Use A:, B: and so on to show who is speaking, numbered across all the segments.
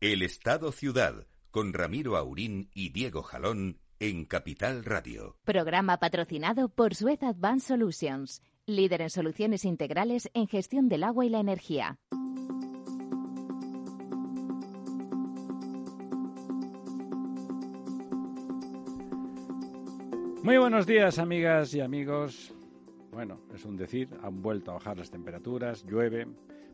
A: El Estado Ciudad, con Ramiro Aurín y Diego Jalón en Capital Radio.
B: Programa patrocinado por Suez Advanced Solutions, líder en soluciones integrales en gestión del agua y la energía.
C: Muy buenos días, amigas y amigos. Bueno, es un decir, han vuelto a bajar las temperaturas, llueve,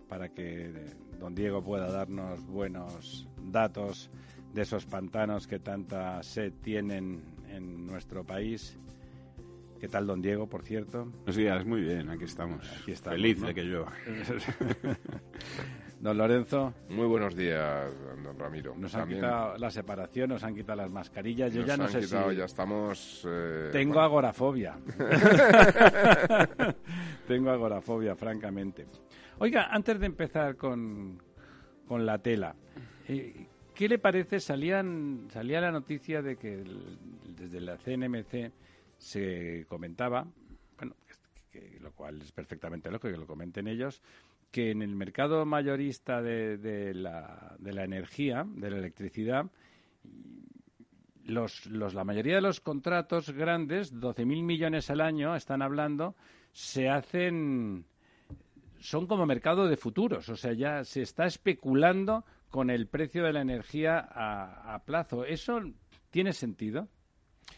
C: para que don Diego pueda darnos buenos datos de esos pantanos que tanta sed tienen en nuestro país. ¿Qué tal, don Diego, por cierto?
D: Buenos días, muy bien, aquí estamos.
C: Aquí estamos,
D: Feliz
C: ¿no?
D: de que yo.
C: Don Lorenzo,
E: Muy buenos días, don Ramiro.
C: nos han quitado la separación, nos han quitado las mascarillas. Yo
E: nos
C: ya no
E: han
C: sé
E: quitado,
C: si...
E: ya estamos... eh,
C: Tengo
E: bueno,
C: agorafobia. Tengo agorafobia, francamente. Oiga, antes de empezar con, con la tela, eh, ¿qué le parece? Salían, salía la noticia de que desde la CNMC se comentaba, bueno, que- lo cual es perfectamente lógico que lo comenten ellos, que en el mercado mayorista de, de la, de la energía, de la electricidad, los, los, la mayoría de los contratos grandes, 12.000 millones al año, están hablando, se hacen, son como mercado de futuros, o sea, ya se está especulando con el precio de la energía a, a plazo. ¿Eso tiene sentido?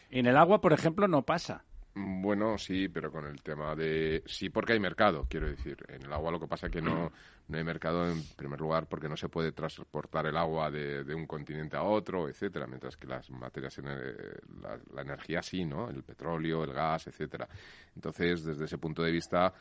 C: En el agua, por ejemplo, no pasa.
E: Bueno, sí, pero con el tema de... Sí, porque hay mercado, quiero decir. En el agua lo que pasa es que no, no hay mercado, en primer lugar, porque no se puede transportar el agua de, de un continente a otro, etcétera, mientras que las materias, ener- la, la energía sí, ¿no? El petróleo, el gas, etcétera. Entonces, desde ese punto de vista,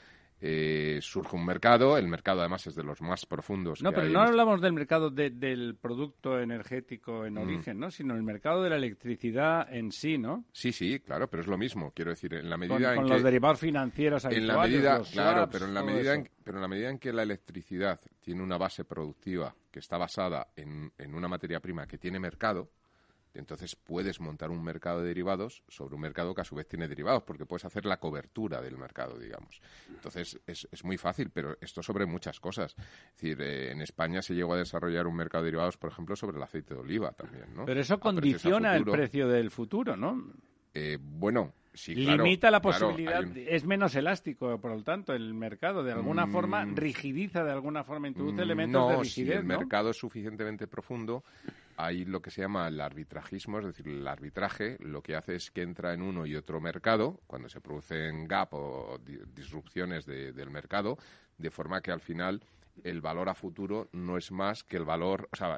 E: eh, surge un mercado. El mercado, además, es de los más profundos
C: No,
E: que
C: pero
E: hay
C: no
E: en
C: hablamos del mercado de- del producto energético en
E: Mm.
C: origen, ¿no? Sino el mercado de la electricidad en sí, ¿no?
E: Sí, sí, claro, pero es lo mismo. Quiero decir, en la
C: Con,
E: medida en
C: con
E: que...
C: los derivados financieros
E: en la medida
C: los
E: claro
C: swaps,
E: pero en la medida en, pero en la medida en que la electricidad tiene una base productiva que está basada en, en una materia prima que tiene mercado entonces puedes montar un mercado de derivados sobre un mercado que a su vez tiene derivados porque puedes hacer la cobertura del mercado digamos entonces es, es muy fácil pero esto sobre muchas cosas es decir eh, en España se llegó a desarrollar un mercado de derivados por ejemplo sobre el aceite de oliva también ¿no?
C: Pero eso
E: A
C: condiciona el precio del futuro, ¿no?
E: Eh, bueno sí claro,
C: Limita la posibilidad,
E: un-
C: es menos elástico, por lo tanto, el mercado de alguna
E: Mm.
C: forma rigidiza, de alguna forma introduce
E: Mm,
C: elementos
E: no,
C: de rigidez,
E: si el
C: ¿no?
E: mercado es suficientemente profundo, hay lo que se llama el arbitrajismo, es decir, el arbitraje lo que hace es que entra en uno y otro mercado, cuando se producen gap o di- disrupciones de- del mercado, de forma que al final el valor a futuro no es más que el valor, o sea,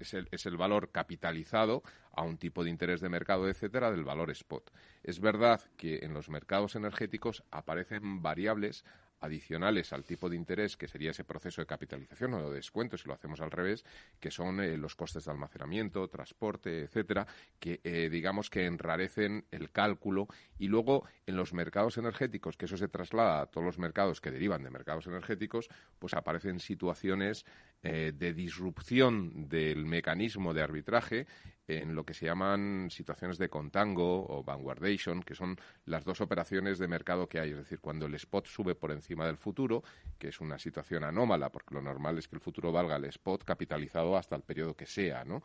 E: es, el, es el valor capitalizado a un tipo de interés de mercado, etcétera, del valor spot. Es verdad que en los mercados energéticos aparecen variables adicionales al tipo de interés, que sería ese proceso de capitalización o de descuento, si lo hacemos al revés, que son eh, los costes de almacenamiento, transporte, etcétera, que eh, digamos que enrarecen el cálculo. Y luego en los mercados energéticos, que eso se traslada a todos los mercados que derivan de mercados energéticos, pues aparecen situaciones eh, de disrupción del mecanismo de arbitraje en lo que se llaman situaciones de contango o vanguardation, que son las dos operaciones de mercado que hay. Es decir, cuando el spot sube por encima del futuro, que es una situación anómala, porque lo normal es que el futuro valga el spot capitalizado hasta el periodo que sea, ¿no?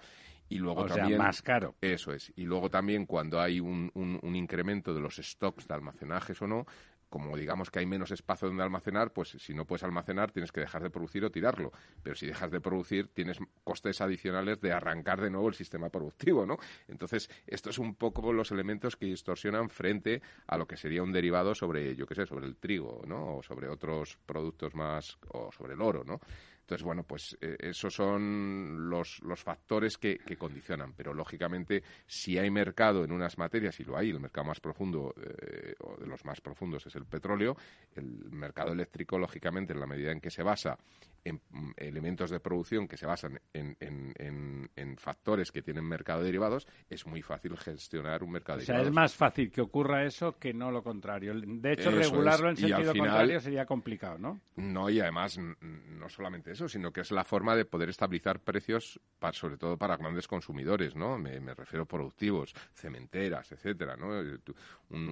E: Y luego
C: O sea,
E: también
C: más caro.
E: eso es. Y luego también cuando hay un, un- un incremento de los stocks de almacenajes o no, como digamos que hay menos espacio donde almacenar, pues si no puedes almacenar tienes que dejar de producir o tirarlo. Pero si dejas de producir tienes costes adicionales de arrancar de nuevo el sistema productivo, ¿no? Entonces, esto es un poco los elementos que distorsionan frente a lo que sería un derivado sobre, yo qué sé, sobre el trigo, ¿no? O sobre otros productos más, o sobre el oro, ¿no? Entonces, bueno, pues eh, esos son los, los factores que, que condicionan. Pero, lógicamente, si hay mercado en unas materias, y lo hay, el mercado más profundo, eh, o de los más profundos es el petróleo, el mercado eléctrico, lógicamente, en la medida en que se basa en mm, elementos de producción que se basan en, en- en- en factores que tienen mercado de derivados, es muy fácil gestionar un mercado
C: O sea, es
E: derivados.
C: más fácil que ocurra eso que no lo contrario. De hecho,
E: Eso es.
C: regularlo en
E: Y
C: sentido
E: final-
C: contrario sería complicado, ¿no?
E: No, y además, no solamente eso, sino que es la forma de poder estabilizar precios, pa- sobre todo para grandes consumidores, ¿no? Me, me refiero a productivos, cementeras, etcétera, ¿no? Eh,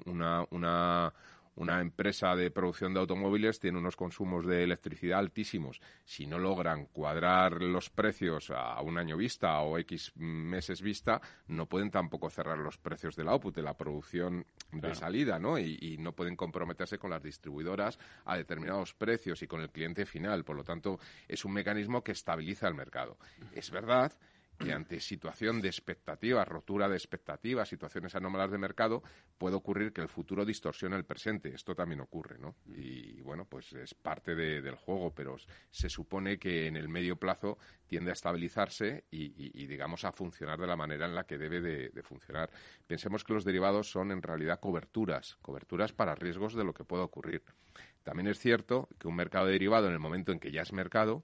E: una, una, una empresa de producción de automóviles tiene unos consumos de electricidad altísimos. Si no logran cuadrar los precios a un año vista o X meses vista, no pueden tampoco cerrar los precios del output, de la producción de salida, ¿no? Y, y no pueden comprometerse con las distribuidoras a determinados precios y con el cliente final. Por lo tanto, es un mecanismo que estabiliza el mercado. Es verdad que ante situación de expectativas, rotura de expectativas, situaciones anómalas de mercado, puede ocurrir que el futuro distorsione el presente. Esto también ocurre, ¿no? Y, bueno, pues es parte del juego, pero se supone que en el medio plazo tiende a estabilizarse y, digamos, a funcionar de la manera en la que debe de, de, funcionar. Pensemos que los derivados son en realidad coberturas, coberturas para riesgos de lo que pueda ocurrir. También es cierto que un mercado derivado, en el momento en que ya es mercado,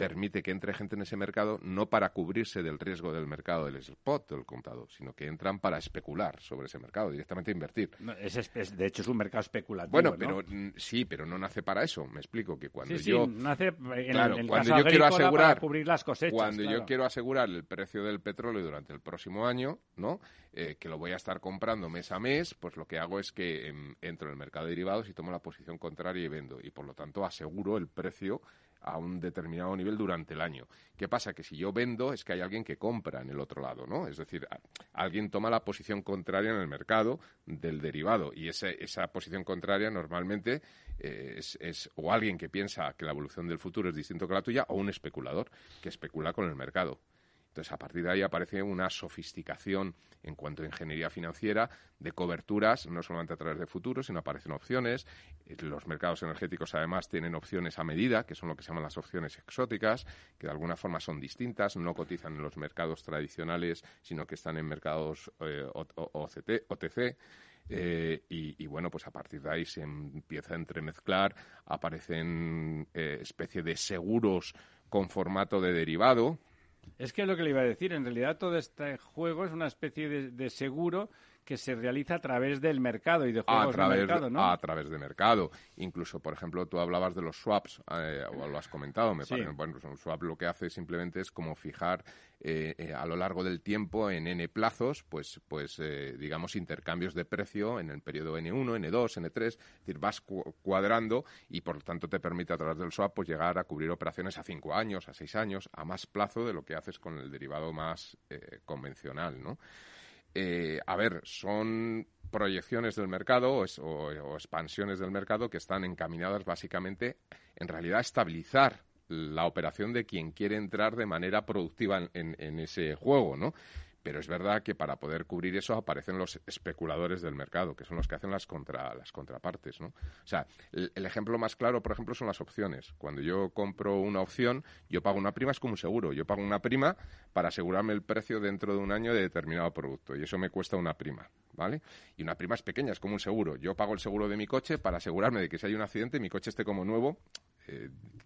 E: permite que entre gente en ese mercado no para cubrirse del riesgo del mercado del spot del contado, sino que entran para especular sobre ese mercado, directamente invertir.
C: es, de hecho, es un mercado especulativo.
E: Bueno, pero sí, pero no nace para eso. Me explico que cuando yo
C: nace en
E: claro,
C: el,
E: cuando yo quiero asegurar
C: cubrir las cosechas,
E: cuando yo quiero asegurar el precio del petróleo durante el próximo año, ¿no? Eh, que lo voy a estar comprando mes a mes, pues lo que hago es que em, entro en el mercado de derivados y tomo la posición contraria y vendo y por lo tanto aseguro el precio a un determinado nivel durante el año. ¿Qué pasa? Que si yo vendo es que hay alguien que compra en el otro lado, ¿no? Es decir, alguien toma la posición contraria en el mercado del derivado y esa posición contraria normalmente eh, es, es, o alguien que piensa que la evolución del futuro es distinto que la tuya o un especulador que especula con el mercado. Entonces, a partir de ahí aparece una sofisticación en cuanto a ingeniería financiera de coberturas, no solamente a través de futuros, sino aparecen opciones. Eh, los mercados energéticos, además, tienen opciones a medida, que son lo que se llaman las opciones exóticas, que de alguna forma son distintas, no cotizan en los mercados tradicionales, sino que están en mercados eh, OTC. Eh, y, bueno, pues a partir de ahí se empieza a entremezclar, aparecen eh, especie de seguros con formato de derivado,
C: es que es lo que le iba a decir. En realidad todo este juego es una especie de, seguro que se realiza a través del mercado y de juegos
E: a través,
C: de mercado, ¿no?
E: A través de mercado. Incluso, por ejemplo, tú hablabas de los swaps, eh, o lo has comentado, me parece. Bueno, un swap lo que hace simplemente es como fijar eh, eh, a lo largo del tiempo en n plazos, pues, pues digamos, intercambios de precio en el periodo N1, N2, N3, es decir, vas cuadrando y por lo tanto te permite a través del swap pues llegar a cubrir operaciones a cinco años, a seis años, a más plazo de lo que haces con el derivado más convencional, ¿no? Eh, a ver, son proyecciones del mercado o, expansiones del mercado que están encaminadas básicamente, en realidad, a estabilizar la operación de quien quiere entrar de manera productiva en, en ese juego, ¿no? Pero es verdad que para poder cubrir eso aparecen los especuladores del mercado, que son los que hacen las, contra, las contrapartes, ¿no? O sea, el, ejemplo más claro, por ejemplo, son las opciones. Cuando yo compro una opción, yo pago una prima, es como un seguro. Yo pago una prima para asegurarme el precio dentro de un año de determinado producto. Y eso me cuesta una prima, ¿vale? Y una prima es pequeña, es como un seguro. Yo pago el seguro de mi coche para asegurarme de que si hay un accidente, mi coche esté como nuevo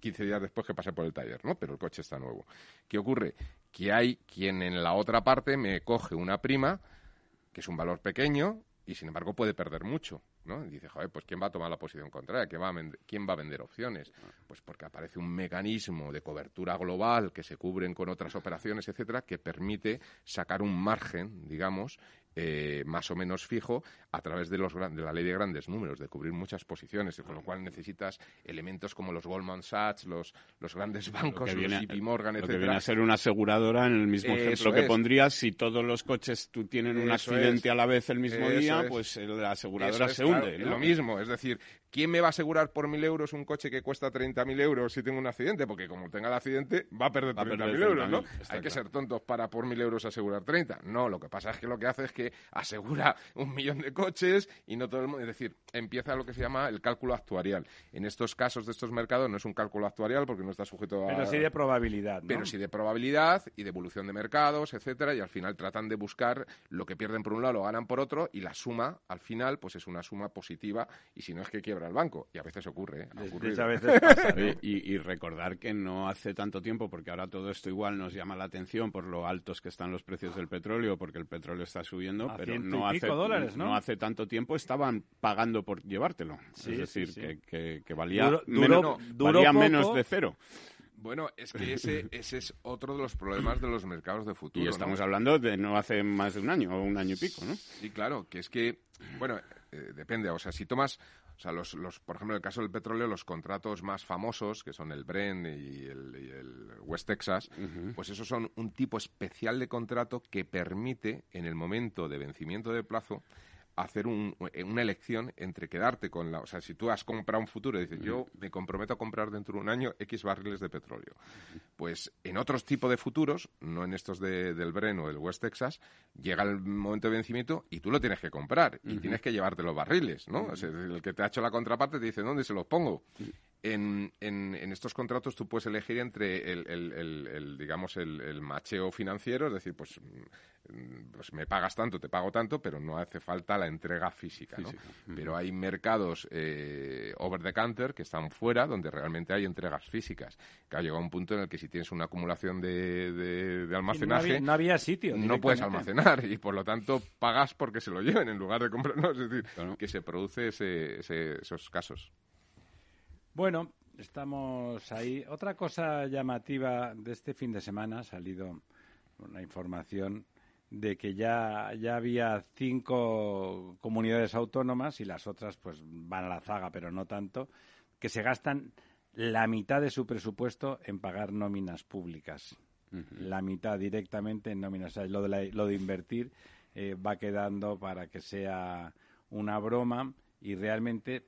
E: 15 eh, días después que pasé por el taller, ¿no? Pero el coche está nuevo. ¿Qué ocurre? Que hay quien en la otra parte me coge una prima, que es un valor pequeño, y sin embargo puede perder mucho, ¿no? Y dice, joder, pues ¿quién va a tomar la posición contraria? ¿Quién va, a ¿Quién va a vender opciones? Pues porque aparece un mecanismo de cobertura global que se cubren con otras operaciones, etcétera, que permite sacar un margen, digamos, eh, más o menos fijo a través de, los, de la ley de grandes números, de cubrir muchas posiciones, con lo cual necesitas elementos como los Goldman Sachs, los, los grandes bancos, los JP Morgan, etc.
D: Lo que viene a ser una aseguradora en el mismo ejemplo que pondrías, si todos los coches tú tienen un accidente a la vez el mismo día, pues la aseguradora se hunde.
E: Lo mismo, es decir, ¿quién me va a asegurar por mil euros un coche que cuesta 30.000 euros si tengo un accidente? Porque como tenga el accidente, va a perder 30.000 euros, ¿no? Hay que ser tontos para por mil euros asegurar 30. No, lo que pasa es que lo que hace es que asegura un millón de coches y no todo el mundo. Es decir, empieza lo que se llama el cálculo actuarial. En estos casos de estos mercados no es un cálculo actuarial porque no está sujeto a.
C: Pero sí de probabilidad. ¿no?
E: Pero sí de probabilidad y de evolución de mercados, etcétera, y al final tratan de buscar lo que pierden por un lado lo ganan por otro y la suma al final pues es una suma positiva y si no es que quiebra el banco y a veces ocurre. ¿eh?
C: A veces pasa,
D: y, y recordar que no hace tanto tiempo porque ahora todo esto igual nos llama la atención por lo altos que están los precios del petróleo porque el petróleo está subiendo, pero no hace,
C: ¿no?
D: hace tanto tiempo estaban pagando por llevártelo. es decir, Que, que, valía, menos, de cero.
E: Bueno, es que ese, ese es otro de los problemas de los mercados de futuro.
D: Y estamos hablando de no hace más de un año o un año y pico, ¿no?
E: Sí, claro, que es que, bueno, eh, depende. O sea, si tomas O sea, los, los, por ejemplo, en el caso del petróleo, los contratos más famosos, que son el Brent y el, West Texas, pues esos son un tipo especial de contrato que permite, en el momento de vencimiento de plazo, hacer eh, una elección entre quedarte con la... O sea, si tú has comprado un futuro y dices, yo me comprometo a comprar dentro de un año X barriles de petróleo, pues en otros tipos de futuros, no en estos del Bren o del West Texas, llega el momento de vencimiento y tú lo tienes que comprar y tienes que llevarte los barriles, ¿no? o sea, el que te ha hecho la contraparte te dice, ¿dónde se los pongo? En, en, estos contratos tú puedes elegir entre el, el, digamos, el, macheo financiero, es decir, pues, mm, pues, me pagas tanto, te pago tanto, pero no hace falta la entrega física, ¿no? Pero hay mercados eh, over the counter que están fuera, donde realmente hay entregas físicas. Que ha llegado un punto en el que si tienes una acumulación de, almacenaje...
C: No había, sitio.
E: No puedes almacenar y, por lo tanto, pagas porque se lo lleven en lugar de comprar, ¿no? Es decir, que se produce esos casos.
C: Bueno, estamos ahí. Otra cosa llamativa de este fin de semana ha salido una información de que ya, ya había cinco comunidades autónomas y las otras pues van a la zaga, pero no tanto, que se gastan la mitad de su presupuesto en pagar nóminas públicas. La mitad directamente en nóminas. lo, de lo de invertir eh, va quedando para que sea una broma y realmente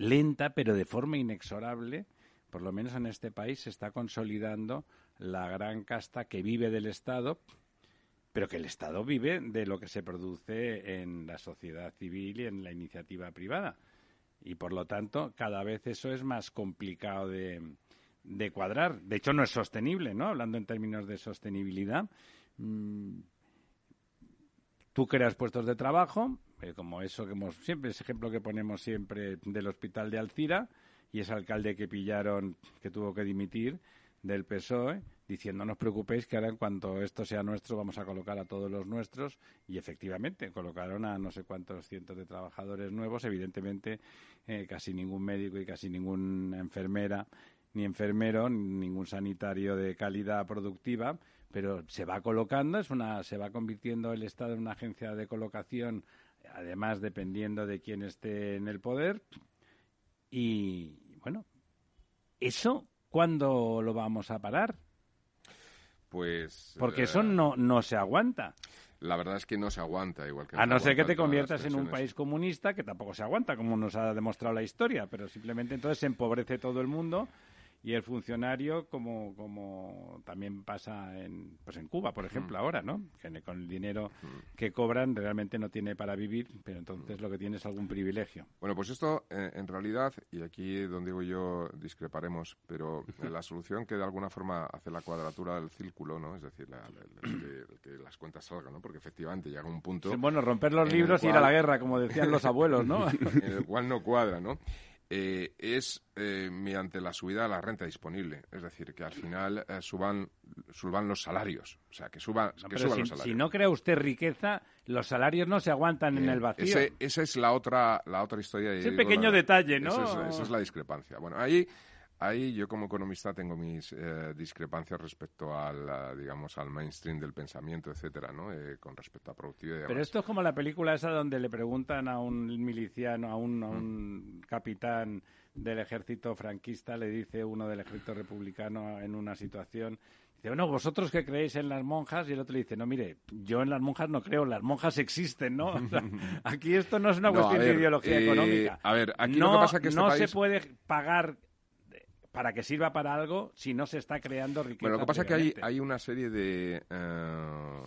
C: lenta, pero de forma inexorable, por lo menos en este país, se está consolidando la gran casta que vive del Estado, pero que el Estado vive de lo que se produce en la sociedad civil y en la iniciativa privada. Y por lo tanto, cada vez eso es más complicado de, cuadrar. De hecho, no es sostenible, ¿no? Hablando en términos de sostenibilidad. Mm, tú creas puestos de trabajo, eh, como eso que hemos siempre, ese ejemplo que ponemos siempre del hospital de Alcira y ese alcalde que pillaron que tuvo que dimitir del PSOE diciendo no os preocupéis que ahora en cuanto esto sea nuestro vamos a colocar a todos los nuestros y efectivamente colocaron a no sé cuántos cientos de trabajadores nuevos. Evidentemente eh, casi ningún médico y casi ninguna enfermera ni enfermero ni ningún sanitario de calidad productiva pero se va colocando es una se va convirtiendo el Estado en una agencia de colocación además dependiendo de quién esté en el poder. Y bueno, ¿eso cuándo lo vamos a parar?
E: Pues.
C: Porque eso eh, no, no se aguanta.
E: La verdad es que no se aguanta, igual que.
C: A no ser que te conviertas en un país comunista, que tampoco se aguanta, como nos ha demostrado la historia, pero simplemente entonces se empobrece todo el mundo y el funcionario como, como también pasa en, pues en Cuba, por ejemplo, mm. ahora, ¿no? Que con el dinero mm. que cobran realmente no tiene para vivir, pero entonces mm. lo que tiene es algún privilegio.
E: Bueno, pues esto eh, en realidad, y aquí donde digo yo discreparemos, pero la solución que de alguna forma hace la cuadratura del círculo, ¿no? Es decir, que, las cuentas salgan, ¿no? Porque efectivamente llega un punto...
C: bueno, romper los libros y ir a la guerra, como decían los abuelos, ¿no?
E: en el cual no cuadra, ¿no? Eh, es eh, mediante la subida de la renta disponible. Es decir, que al final eh, suban, suban los salarios. O sea, que, suban, que suban
C: si,
E: los salarios.
C: Si no crea usted riqueza, los salarios no se aguantan en el vacío.
E: esa es la otra, la otra historia.
C: Ese pequeño detalle, ¿no?
E: esa es la discrepancia. Bueno, ahí Ahí yo como economista tengo mis eh, discrepancias respecto al, digamos, al mainstream del pensamiento, etcétera, ¿no? Eh, con respecto a productividad.
C: Pero esto es como la película esa donde le preguntan a un miliciano, a un, un mm. capitán del ejército franquista, le dice uno del ejército republicano en una situación, dice, bueno, vosotros que creéis en las monjas, y el otro le dice, no, mire, yo en las monjas no creo, las monjas existen, ¿no? aquí esto no es una cuestión de ideología
E: eh,
C: económica.
E: A ver, aquí no, lo que pasa que este
C: no se puede pagar para que sirva para algo si no se está creando riqueza.
E: Bueno, lo que pasa es que hay, hay una serie de, eh,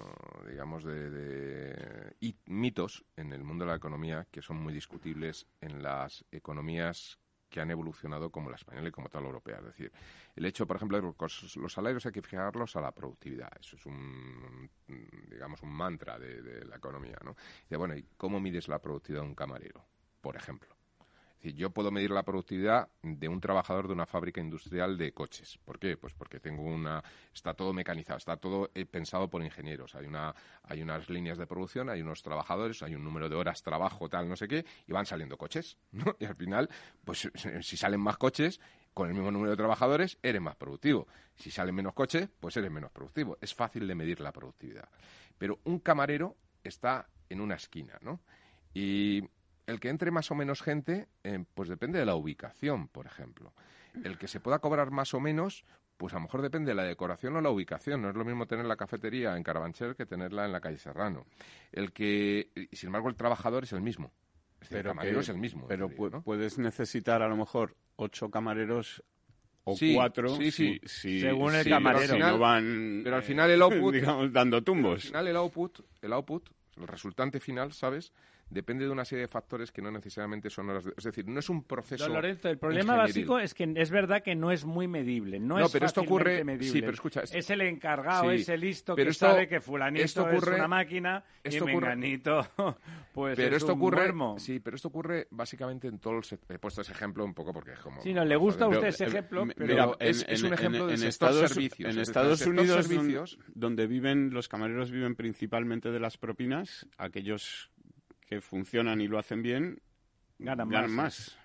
E: digamos, de, mitos en el mundo de la economía que son muy discutibles en las economías que han evolucionado como la española y como toda la europea. Es decir, el hecho, por ejemplo, de los salarios hay que fijarlos a la productividad. Eso es un, digamos, un mantra de, de la economía, ¿no? Y bueno, ¿y cómo mides la productividad de un camarero, por ejemplo? Yo puedo medir la productividad de un trabajador de una fábrica industrial de coches. ¿Por qué? Pues porque tengo una está todo mecanizado, está todo eh, pensado por ingenieros. Hay una hay unas líneas de producción, hay unos trabajadores, hay un número de horas trabajo tal, no sé qué, y van saliendo coches. Y al final, pues si salen más coches con el mismo número de trabajadores, eres más productivo. Si salen menos coches, pues eres menos productivo. Es fácil de medir la productividad. Pero un camarero está en una esquina, ¿no? Y El que entre más o menos gente, eh, pues depende de la ubicación, por ejemplo. El que se pueda cobrar más o menos, pues a lo mejor depende de la decoración o la ubicación. No es lo mismo tener la cafetería en Carabanchel que tenerla en la calle Serrano. El que, sin embargo, el trabajador es el mismo. Es decir, el camarero es el mismo.
D: Pero puedes necesitar a lo mejor ocho camareros o
E: Sí,
D: cuatro
E: sí, sí.
D: si-
C: Según el camarero.
D: no van,
E: Pero al final el output-
D: digamos, dando
E: Al
D: tumbos.
E: final el output, el output, el resultante final, ¿sabes? Depende de una serie de factores que no necesariamente son horas de... Es decir, no es un proceso...
C: Don Lorenzo, el problema
E: ingenieril.
C: básico es que es verdad que no es muy medible. No,
E: No,
C: es
E: pero esto ocurre-
C: medible.
E: sí, pero escucha, es-
C: es el encargado,
E: Sí,
C: ese listo
E: pero
C: que
E: esto-
C: sabe que fulanito
E: esto ocurre-
C: es una máquina
E: esto
C: y
E: ocurre-
C: menganito pues
E: pero
C: es
E: esto
C: un
E: ocurre,
C: muermo.
E: sí, pero esto ocurre básicamente en todo el sector. He puesto ese ejemplo un poco porque es como.
C: Sí, no, le gusta a
E: Pero-
C: usted ese
D: eh,
C: ejemplo, pero...
E: Mira,
D: Pero
E: es- es un ejemplo sector
D: Estados,
E: servicios.
D: En
E: Es
D: Estados
E: el sector
D: Unidos,
E: servicios-
D: donde viven los camareros viven principalmente de las propinas, aquellos que funcionan y lo hacen bien
C: Ganan
D: ganan
C: más.
D: más.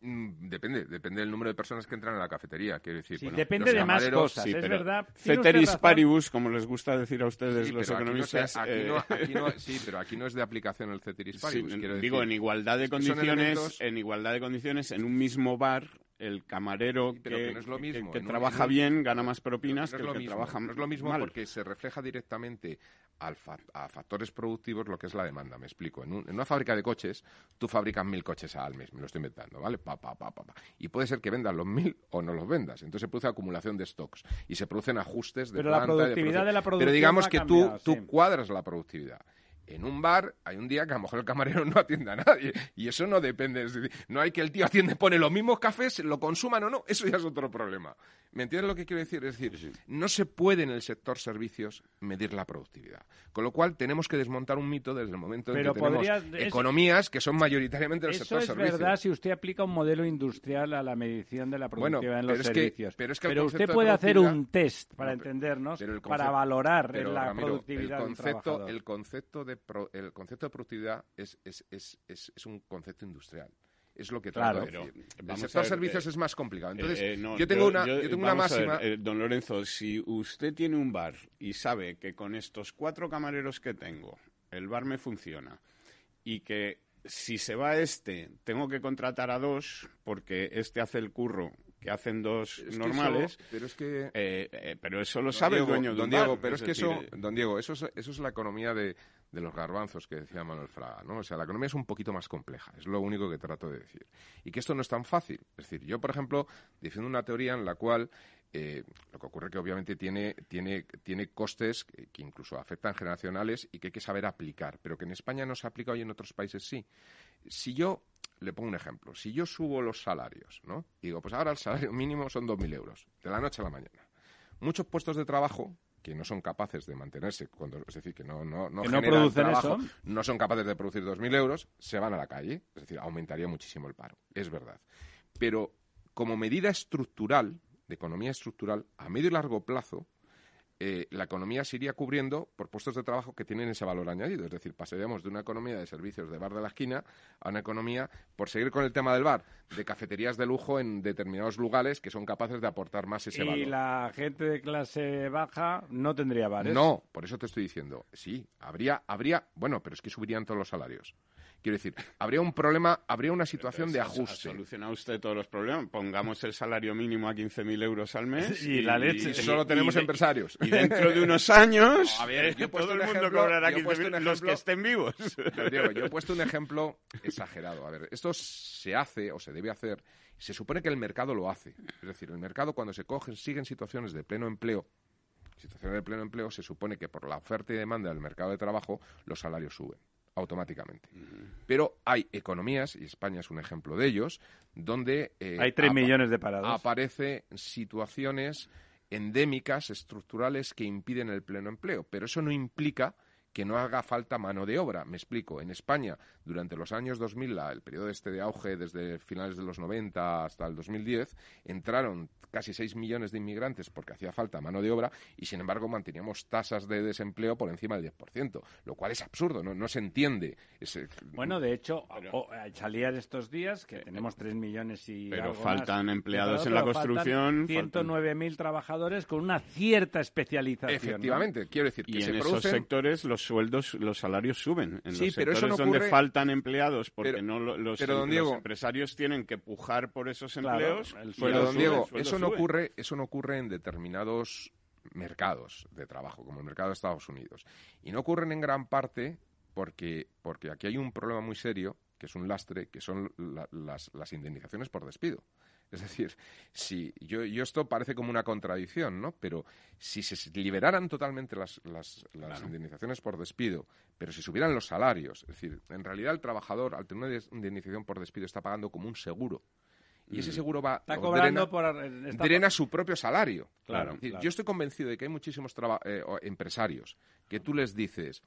E: Mm, Depende, depende del número de personas que entran a la cafetería, quiero decir.
C: Sí,
E: bueno,
C: depende
E: los
C: de más cosas,
D: Sí,
C: es verdad.
D: Ceteris paribus, como les gusta decir a ustedes
E: Sí,
D: los
E: pero aquí no
D: economistas.
E: aquí
D: eh,
E: no- aquí no- sí, pero aquí no es de aplicación el ceteris
D: sí,
E: paribus. quiero
D: digo, en igualdad de condiciones,
E: elementos-
D: en igualdad de condiciones, en un mismo bar, el camarero
E: Sí, pero
D: que,
E: que no es lo mismo,
D: que trabaja bien gana más propinas
E: no
D: que el que
E: mismo,
D: trabaja
E: no es lo mismo
D: mal.
E: porque se refleja directamente al fa- a factores productivos lo que es la demanda. Me explico. En, un- en una fábrica de coches, tú fabricas mil coches al mes, me lo estoy inventando, ¿vale? Pa, pa, pa, pa, pa. Y puede ser que vendas los mil o no los vendas. Entonces se produce acumulación de stocks y se producen ajustes de
C: Pero la
E: planta
C: productividad de la
E: Pero
C: producción
E: digamos que
C: cambiado,
E: tú, tú
C: sí.
E: cuadras la productividad. En un bar hay un día que a lo mejor el camarero no atiende a nadie y eso no depende. Es decir, no hay que el tío atiende, pone los mismos cafés, lo consuman o no, eso ya es otro problema. ¿Me entiendes lo que quiero decir? Es decir, no se puede en el sector servicios medir la productividad. Con lo cual tenemos que desmontar un mito desde el momento en
C: Pero
E: que tenemos
C: eso-
E: economías que son mayoritariamente del
C: Eso
E: sector
C: es
E: servicios.
C: verdad si usted aplica un modelo industrial a la medición de la
E: Bueno,
C: productividad en
E: pero
C: los
E: es que-
C: servicios.
E: pero es que el
C: usted puede hacer un test para
E: No, pero-
C: entendernos,
E: pero
C: para valorar
E: Pero,
C: la
E: Ramiro,
C: productividad
E: el concepto,
C: trabajador.
E: el concepto de pro- el concepto de productividad es, es, es, es, un concepto industrial. Es lo que
C: Claro,
E: trato de
D: pero
E: decir. El sector
D: ver,
E: servicios
D: eh,
E: es más complicado. Entonces,
D: Eh, eh, no,
E: yo tengo una, yo, tengo una
D: ver,
E: máxima.
D: eh, don Lorenzo, si usted tiene un bar y sabe que con estos cuatro camareros que tengo, el bar me funciona y que si se va este, tengo que contratar a dos porque este hace el curro que hacen dos
E: es
D: normales.
E: eso- pero es que
D: eh, eh, pero eso lo sabe
E: Diego,
D: el dueño de
E: don Diego,
D: bar,
E: pero es, que
D: decir,
E: eso,
D: eh,
E: don Diego, eso es, eso es la economía de, de los garbanzos que decía Manuel Fraga, ¿no? O sea, la economía es un poquito más compleja, es lo único que trato de decir. Y que esto no es tan fácil. Es decir, yo, por ejemplo, defiendo una teoría en la cual eh, lo que ocurre que obviamente tiene, tiene, tiene costes que, incluso afectan generacionales y que hay que saber aplicar, pero que en España no se aplica y en otros países sí. Si yo, le pongo un ejemplo, si yo subo los salarios, ¿no? Y digo, pues ahora el salario mínimo son 2.000 euros, de la noche a la mañana. Muchos puestos de trabajo que no son capaces de mantenerse, cuando, es decir, que no, no, no
C: Que no
E: generan
C: producen
E: trabajo,
C: eso.
E: no son capaces de producir 2.000 euros, se van a la calle. Es decir, aumentaría muchísimo el paro, es verdad. Pero como medida estructural, de economía estructural, a medio y largo plazo, eh, la economía se iría cubriendo por puestos de trabajo que tienen ese valor añadido. Es decir, pasaríamos de una economía de servicios de bar de la esquina a una economía, por seguir con el tema del bar, de cafeterías de lujo en determinados lugares que son capaces de aportar más ese
C: y
E: valor.
C: la gente de clase baja no tendría bares.
E: No, por eso te estoy diciendo. Sí, habría, habría, bueno, pero es que subirían todos los salarios. Quiero decir, habría un problema, habría una situación de
D: Pues, ¿ha-
E: ajuste.
D: solucionado usted todos los problemas. Pongamos el salario mínimo a 15.000 euros al mes.
C: Y la leche.
E: Y solo tenemos empresarios.
D: Y dentro de unos años,
E: A ver, yo he puesto
D: todo el
E: un
D: mundo
E: ejemplo-
D: cobrará
E: yo he puesto
D: 15.000,
E: un
D: los que estén vivos.
E: Pero, Diego, yo he puesto un ejemplo exagerado. A ver, esto se hace o se debe hacer. Se supone que el mercado lo hace. Es decir, el mercado cuando se cogen, siguen situaciones de pleno empleo, situaciones de pleno empleo, se supone que por la oferta y demanda del mercado de trabajo los salarios suben automáticamente. Pero hay economías, y España es un ejemplo de ellos, donde eh,
C: Hay 3
E: apa-
C: millones de parados.
E: aparece situaciones endémicas, estructurales, que impiden el pleno empleo. Pero eso no implica que no haga falta mano de obra. Me explico. En España, durante los años 2000, la- el periodo este de auge desde finales de los 90 hasta el 2010, entraron casi 6 millones de inmigrantes porque hacía falta mano de obra y, sin embargo, manteníamos tasas de desempleo por encima del 10%, lo cual es absurdo, no, no se entiende. Ese-
C: Bueno, de hecho, o- salían estos días que tenemos 3 millones y
D: Pero
C: algo
D: faltan
C: más
D: empleados
C: de
D: en la
C: pero
D: construcción,
C: 109.000 trabajadores con una cierta especialización. ¿no?
E: Efectivamente, quiero decir que
D: Y
E: se
D: en esos
E: producen...
D: sectores los sueldos, los salarios suben. En
E: Sí,
D: los
E: pero eso
D: sectores
E: no
D: donde
E: ocurre-
D: faltan empleados porque
E: Pero-
D: no lo- los,
E: pero, don
D: los
E: Diego-
D: empresarios tienen que pujar por esos empleos.
E: Pero, don
D: sube,
E: Diego, eso no,
D: sube.
E: ocurre, eso no ocurre en determinados mercados de trabajo, como el mercado de Estados Unidos. Y no ocurren en gran parte porque, porque aquí hay un problema muy serio, que es un lastre, que son la- las, las indemnizaciones por despido. Es decir, si yo, yo esto parece como una contradicción, ¿no? Pero si se liberaran totalmente las, las, las indemnizaciones por despido, pero si subieran los salarios, es decir, en realidad el trabajador al tener una indemnización por despido está pagando como un seguro. Y ese seguro va
C: Está cobrando
E: drena-
C: por... está-
E: drena su propio salario.
C: Claro,
E: Es decir,
C: claro.
E: Yo estoy convencido de que hay muchísimos traba- eh, empresarios que tú les dices,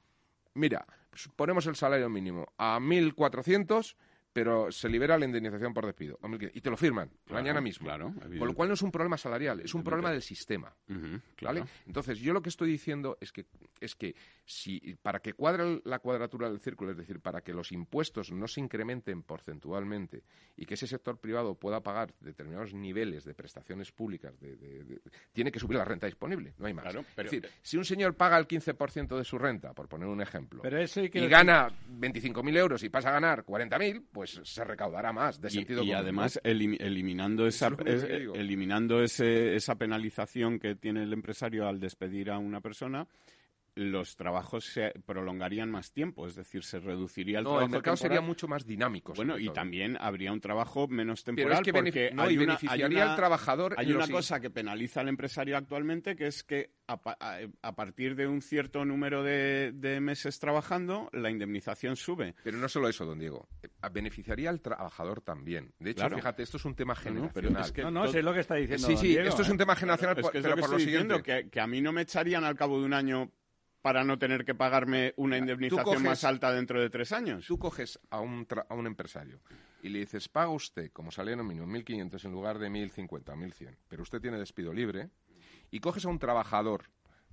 E: mira, pues ponemos el salario mínimo a 1.400, pero se libera la indemnización por despido. A 1.500, Y te lo firman
D: Claro,
E: mañana mismo.
D: claro,
E: Con lo cual no es un problema salarial, es un problema del sistema.
D: Ujú, claro.
E: ¿Vale? Entonces, yo lo que estoy diciendo es que, es que si, para que cuadre la cuadratura del círculo, es decir, para que los impuestos no se incrementen porcentualmente y que ese sector privado pueda pagar determinados niveles de prestaciones públicas, de- de- de- tiene que subir la renta disponible, no hay más.
D: Claro, pero-
E: es decir, si un señor paga el 15% de su renta, por poner un ejemplo,
C: Pero eso hay que
E: y gana 25.000 euros y pasa a ganar 40.000, pues se recaudará más de
D: Y-
E: sentido
D: y,
E: común,
D: además eliminando esa
E: es
D: es-
E: digo.
D: eliminando ese, esa penalización que tiene el empresario al despedir a una persona los trabajos se prolongarían más tiempo, es decir, se reduciría el
E: No,
D: trabajo
E: el mercado
D: temporal.
E: sería mucho más dinámico.
D: Bueno, y
E: todo.
D: también habría un trabajo menos
E: Pero
D: temporal
E: es que
D: porque
E: no,
D: hay
E: y
D: una-
E: beneficiaría
D: hay una-
E: al trabajador.
D: Hay una cosa que penaliza al empresario actualmente, que es que a, pa- a- a partir de un cierto número de, de meses trabajando, la indemnización sube.
E: Pero no solo eso, don Diego. Eh, Beneficiaría al trabajador también. De hecho,
D: Claro.
E: fíjate, esto es un tema
D: No, no,
E: generacional.
D: pero es que
C: No, no,
D: todo-
C: sé lo que está diciendo
E: sí,
C: don
E: sí,
C: Diego,
E: esto es
C: ¿eh?
E: un tema generacional,
D: Es
E: por-
D: que es
E: pero
D: lo que
E: por lo
D: estoy diciendo, que a mí no me echarían al cabo de un año para no tener que pagarme una indemnización
E: coges-
D: más alta dentro de tres años.
E: Tú coges a un, tra- a un empresario y le dices, paga usted como salario mínimo 1.500 en lugar de 1.050 o 1.100, pero usted tiene despido libre, y coges a un trabajador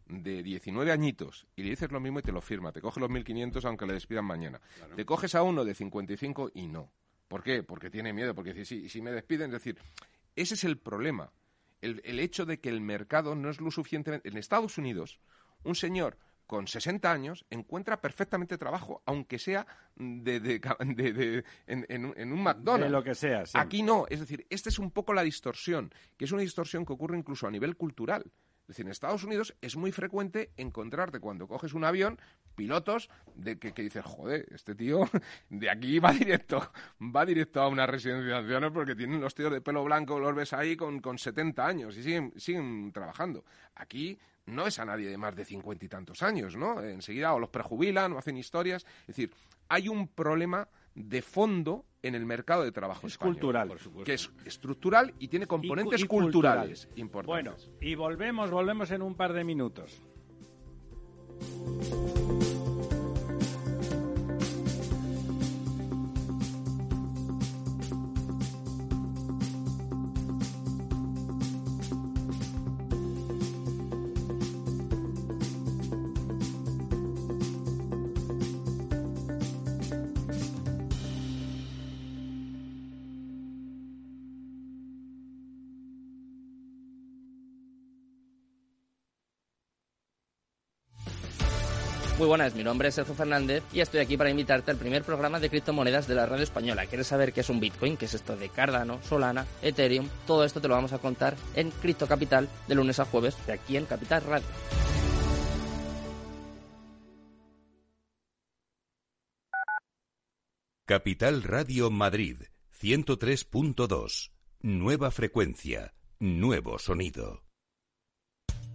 E: de 19 añitos y le dices lo mismo y te lo firma, te coge los 1.500 aunque le despidan mañana. Te coges a uno de 55 y no. ¿Por qué? Porque tiene miedo, porque dice, si, si me despiden, es decir, ese es el problema. El, el hecho de que el mercado no es lo suficientemente... En Estados Unidos, un señor con 60 años encuentra perfectamente trabajo, aunque sea de, de- de- de- en, en un- McDonald's.
C: De lo que sea, sí.
E: Aquí no, es decir, esta es un poco la distorsión, que es una distorsión que ocurre incluso a nivel cultural. Es decir, en Estados Unidos es muy frecuente encontrarte cuando coges un avión pilotos de que, que dices, joder, este tío de aquí va directo, va directo a una residencia de ancianos porque tienen los tíos de pelo blanco, los ves ahí con, con 70 años y siguen, siguen trabajando. Aquí no es a nadie de más de cincuenta y tantos años, ¿no? Enseguida o los prejubilan o hacen historias. Es decir, hay un problema de fondo en el mercado de trabajo
C: Es
E: español,
C: cultural.
E: que es estructural y tiene componentes
C: y
E: culturales
C: cultural.
E: importantes.
C: Bueno, y volvemos, volvemos en un par de minutos.
F: Buenas, mi nombre es Sergio Fernández y estoy aquí para invitarte al primer programa de criptomonedas de la radio española. ¿Quieres saber qué es un Bitcoin? ¿Qué es esto de Cardano, Solana, Ethereum? Todo esto te lo vamos a contar en Cripto Capital de lunes a jueves de aquí en Capital Radio.
A: Capital Radio Madrid 103.2. Nueva frecuencia, nuevo sonido.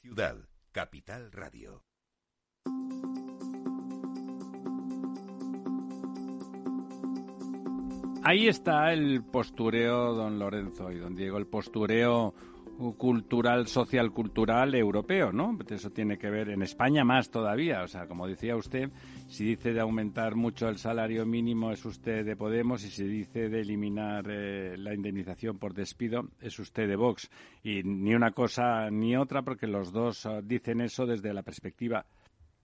A: Ciudad, Capital Radio.
C: Ahí está el postureo, don Lorenzo y don Diego, el postureo cultural, social, cultural europeo, ¿no? Eso tiene que ver en España más todavía. O sea, como decía usted, si dice de aumentar mucho el salario mínimo es usted de Podemos y si dice de eliminar eh, la indemnización por despido es usted de Vox. Y ni una cosa ni otra porque los dos ah, dicen eso desde la perspectiva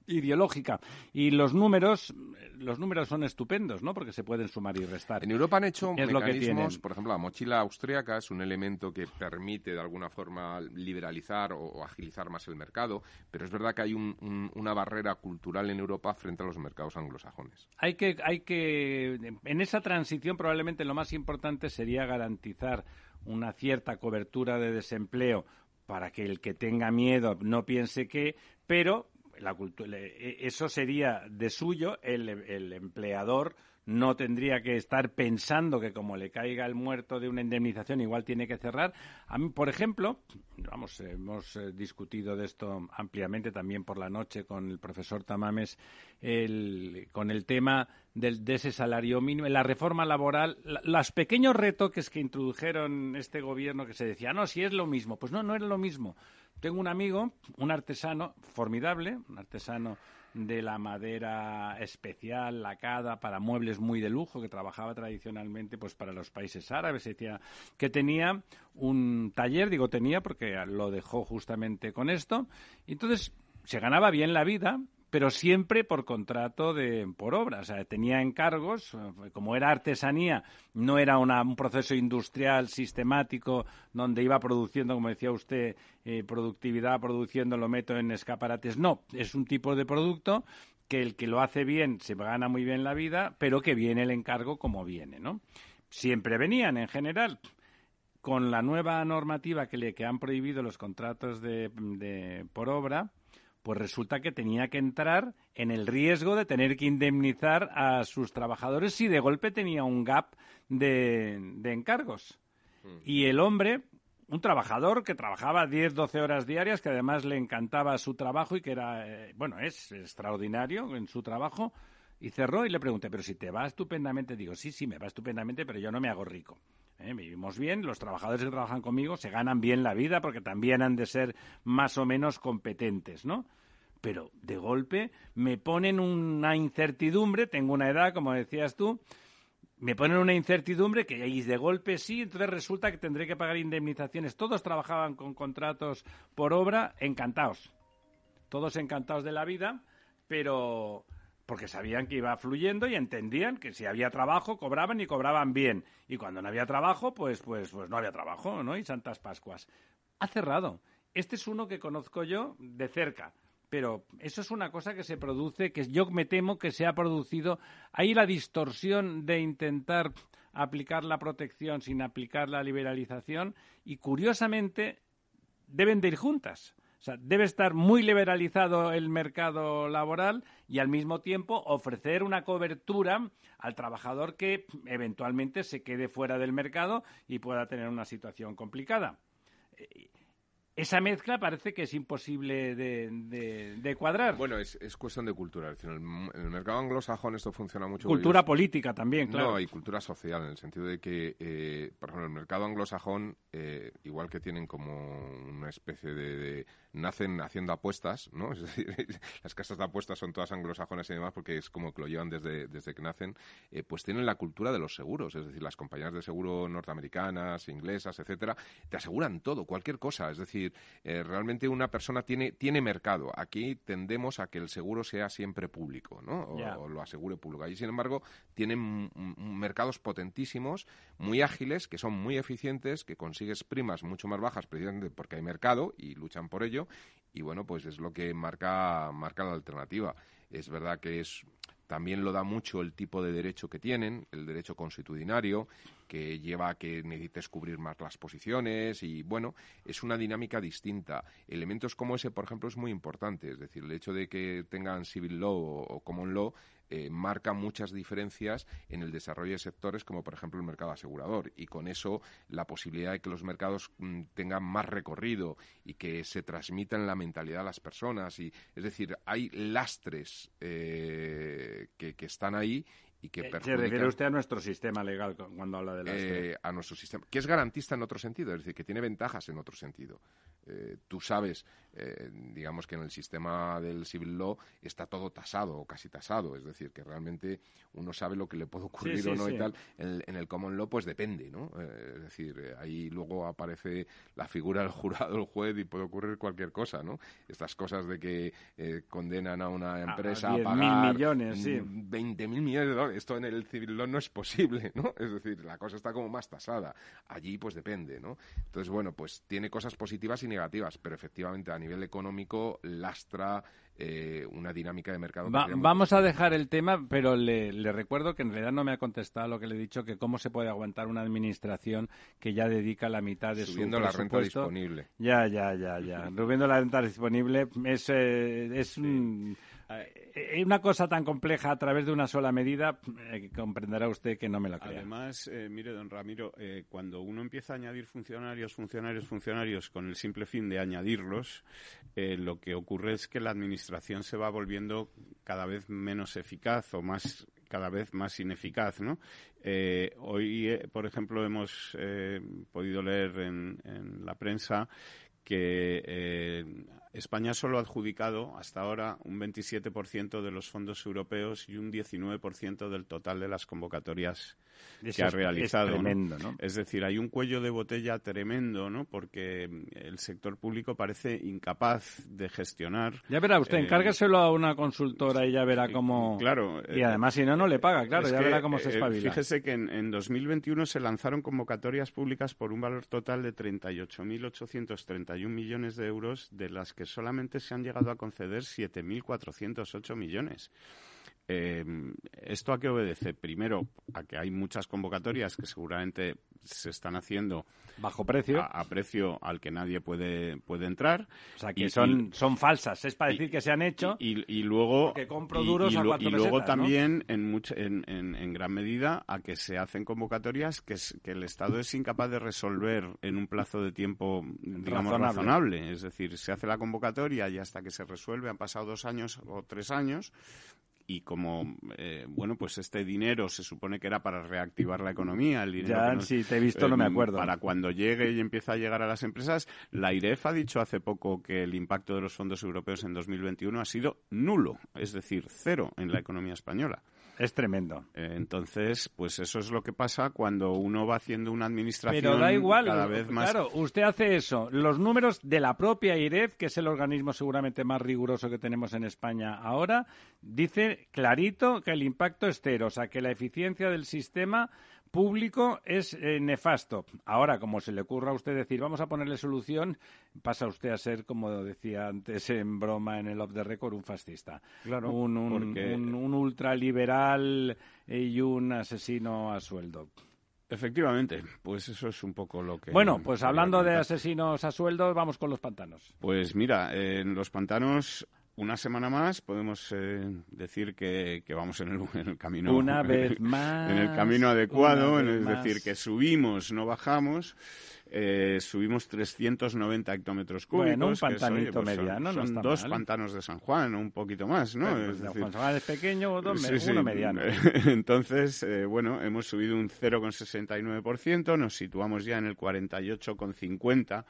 C: ideológica. Y los números, los números son estupendos, ¿no? Porque se pueden sumar y restar.
E: En Europa han hecho mecanismos, por ejemplo, la mochila austríaca es un elemento que permite de alguna forma liberalizar o, agilizar más el mercado, pero es verdad que hay una barrera cultural en Europa frente a los mercados anglosajones.
C: Hay que, hay que, en esa transición probablemente lo más importante sería garantizar una cierta cobertura de desempleo para que el que tenga miedo no piense que, pero la e, eso sería de suyo, el, el empleador no tendría que estar pensando que como le caiga el muerto de una indemnización igual tiene que cerrar. A mí, por ejemplo, vamos, hemos eh, discutido de esto ampliamente también por la noche con el profesor Tamames, con el tema del, de ese salario mínimo, la reforma laboral, los pequeños retoques que introdujeron este gobierno que se decía, no, si es lo mismo, pues no, no era lo mismo. Tengo un amigo, un artesano formidable, un artesano de la madera especial, lacada, para muebles muy de lujo, que trabajaba tradicionalmente pues para los países árabes, decía que tenía un taller, digo tenía porque lo dejó justamente con esto, entonces se ganaba bien la vida, pero siempre por contrato de por obra. O sea, tenía encargos, como era artesanía, no era un proceso industrial sistemático donde iba produciendo, como decía usted, eh, productividad, produciendo, lo meto en escaparates. No, es un tipo de producto que el que lo hace bien se gana muy bien la vida, pero que viene el encargo como viene, ¿no? Siempre venían, en general, con la nueva normativa que le que han prohibido los contratos de por obra, pues resulta que tenía que entrar en el riesgo de tener que indemnizar a sus trabajadores si de golpe tenía un gap de, encargos. Mm. Y el hombre, un trabajador que trabajaba 10, 12 horas diarias, que además le encantaba su trabajo y que era, eh, bueno, es extraordinario en su trabajo, y cerró y le pregunté, pero si te va estupendamente, digo, sí, sí, me va estupendamente, pero yo no me hago rico. ¿Eh? vivimos bien, los trabajadores que trabajan conmigo se ganan bien la vida porque también han de ser más o menos competentes, ¿no? Pero de golpe me ponen una incertidumbre, tengo una edad, como decías tú, me ponen una incertidumbre que ahí de golpe sí, entonces resulta que tendré que pagar indemnizaciones. Todos trabajaban con contratos por obra, encantados. Todos encantados de la vida, pero porque sabían que iba fluyendo y entendían que si había trabajo cobraban y cobraban bien. Y cuando no había trabajo pues pues pues no había trabajo no y santas pascuas. Ha cerrado. Este es uno que conozco yo de cerca pero eso es una cosa que se produce que yo me temo que se ha producido. Hay la distorsión de intentar aplicar la protección sin aplicar la liberalización y curiosamente deben de ir juntas o sea, debe estar muy liberalizado el mercado laboral y al mismo tiempo ofrecer una cobertura al trabajador que eventualmente se quede fuera del mercado y pueda tener una situación complicada esa mezcla parece que es imposible de, cuadrar.
E: Bueno, es, cuestión de cultura. en, el, mercado anglosajón esto funciona mucho.
C: Cultura política también, claro.
E: No, y cultura social, en el sentido de que, eh, por ejemplo, el mercado anglosajón, eh, igual que tienen como una especie de, nacen haciendo apuestas, ¿no? Es decir, las casas de apuestas son todas anglosajonas y demás porque es como que lo llevan desde, desde que nacen, eh, pues tienen la cultura de los seguros, es decir, las compañías de seguro norteamericanas, inglesas, etcétera, te aseguran todo, cualquier cosa, es decir, decir, eh, realmente una persona tiene, tiene mercado. Aquí tendemos a que el seguro sea siempre público, ¿no? O, lo asegure público. Allí, sin embargo, tienen mercados potentísimos, muy ágiles, que son muy eficientes, que consigues primas mucho más bajas precisamente porque hay mercado y luchan por ello. Y bueno, pues es lo que marca, marca la alternativa. Es verdad que es también lo da mucho el tipo de derecho que tienen, el derecho constitucionario, que lleva a que necesites cubrir más las posiciones y, bueno, es una dinámica distinta. Elementos como ese, por ejemplo, es muy importante. Es decir, el hecho de que tengan civil law o common law eh, marca muchas diferencias en el desarrollo de sectores como por ejemplo el mercado asegurador. Y con eso la posibilidad de que los mercados mm, tengan más recorrido y que se transmita en la mentalidad a las personas. Y es decir hay lastres eh, que, que están ahí y que
C: eh, ¿Se refiere usted a nuestro sistema legal cuando habla de las...
E: Eh, a nuestro sistema, que es garantista en otro sentido, es decir, que tiene ventajas en otro sentido. Eh, tú sabes, digamos que en el sistema del civil law está todo tasado o casi tasado, es decir, que realmente uno sabe lo que le puede ocurrir o no y tal. En, el common law, pues depende, ¿no? es decir, ahí luego aparece la figura del jurado, el juez y puede ocurrir cualquier cosa, ¿no? Estas cosas de que condenan a una empresa a, pagar
C: millones, sí.
E: 20 mil millones de dólares esto en el civil law no es posible, ¿no? Es decir, la cosa está como más tasada. Allí, pues depende, ¿no? Entonces, bueno, pues tiene cosas positivas y negativas, pero efectivamente a nivel económico lastra eh, una dinámica de mercado.
C: vamos a dejar el tema, pero le, recuerdo que en realidad no me ha contestado lo que le he dicho, que cómo se puede aguantar una administración que ya dedica la mitad de
E: Subiendo
C: su
E: la renta disponible.
C: Ya, ya, ya, ya. Subiendo la renta disponible es, eh, es un una cosa tan compleja a través de una sola medida, eh, comprenderá usted que no me la creo.
D: Además, eh, mire, don Ramiro, cuando uno empieza a añadir funcionarios, funcionarios, funcionarios con el simple fin de añadirlos, lo que ocurre es que la administración se va volviendo cada vez menos eficaz o más cada vez más ineficaz, hoy, por ejemplo, hemos podido leer en, en la prensa que eh, España solo ha adjudicado hasta ahora un 27% de los fondos europeos y un 19% del total de las convocatorias que ha realizado.
C: Es, tremendo, ¿no?
D: es decir, hay un cuello de botella tremendo, ¿no? Porque el sector público parece incapaz de gestionar.
C: Ya verá, usted, eh, encárgueselo a una consultora y ya verá cómo.
D: Claro.
C: Y además, si no, no le paga, claro, ya verá cómo se eh, espabila.
D: fíjese que en, en 2021 se lanzaron convocatorias públicas por un valor total de 38.831 millones de euros, de las que solamente se han llegado a conceder 7.408 millones. Eh, ¿Esto a qué obedece? Primero, a que hay muchas convocatorias que seguramente se están haciendo
C: bajo precio.
D: a, precio al que nadie puede puede entrar.
C: O sea que son son falsas. Es para decir que se han hecho
D: y, luego
C: que compro duros a
D: y luego también en, en, en, gran medida a que se hacen convocatorias que, que el Estado es incapaz de resolver en un plazo de tiempo digamos razonable. es decir se hace la convocatoria y hasta que se resuelve han pasado dos años o tres años y como eh, bueno pues este dinero se supone que era para reactivar la economía el dinero
C: ya sí te he visto no me eh, acuerdo.
D: para cuando llegue y empiece a llegar a las empresas la IREF ha dicho hace poco que el impacto de los fondos europeos en 2021 ha sido nulo es decir cero en la economía española
C: es tremendo.
D: Eh, entonces, pues eso es lo que pasa cuando uno va haciendo una administración
C: Pero da igual,
D: cada vez más.
C: Claro, usted hace eso. Los números de la propia IREF, que es el organismo seguramente más riguroso que tenemos en España ahora, dice clarito que el impacto es cero, o sea, que la eficiencia del sistema público es eh, nefasto. Ahora, como se le ocurra a usted decir, vamos a ponerle solución, pasa usted a ser, como decía antes en broma en el off the record, un fascista.
D: Claro,
C: un, un, ultraliberal y un asesino a sueldo.
D: Efectivamente, pues eso es un poco lo que.
C: Bueno, pues hablando de asesinos a sueldo, vamos con los pantanos.
D: Pues mira, en los pantanos una semana más podemos eh, decir que, vamos en el, camino
C: una vez más
D: en el camino adecuado es decir que subimos no bajamos eh, subimos 390 hectómetros cúbicos.
C: Bueno, un pantanito pues mediano,
D: son,
C: no
D: dos pantanos de San Juan, un poquito más, ¿no?
C: es decir, San Juan es pequeño, dos, uno mediano.
D: Entonces, eh, bueno, hemos subido un 0,69%, nos situamos ya en el 48,50%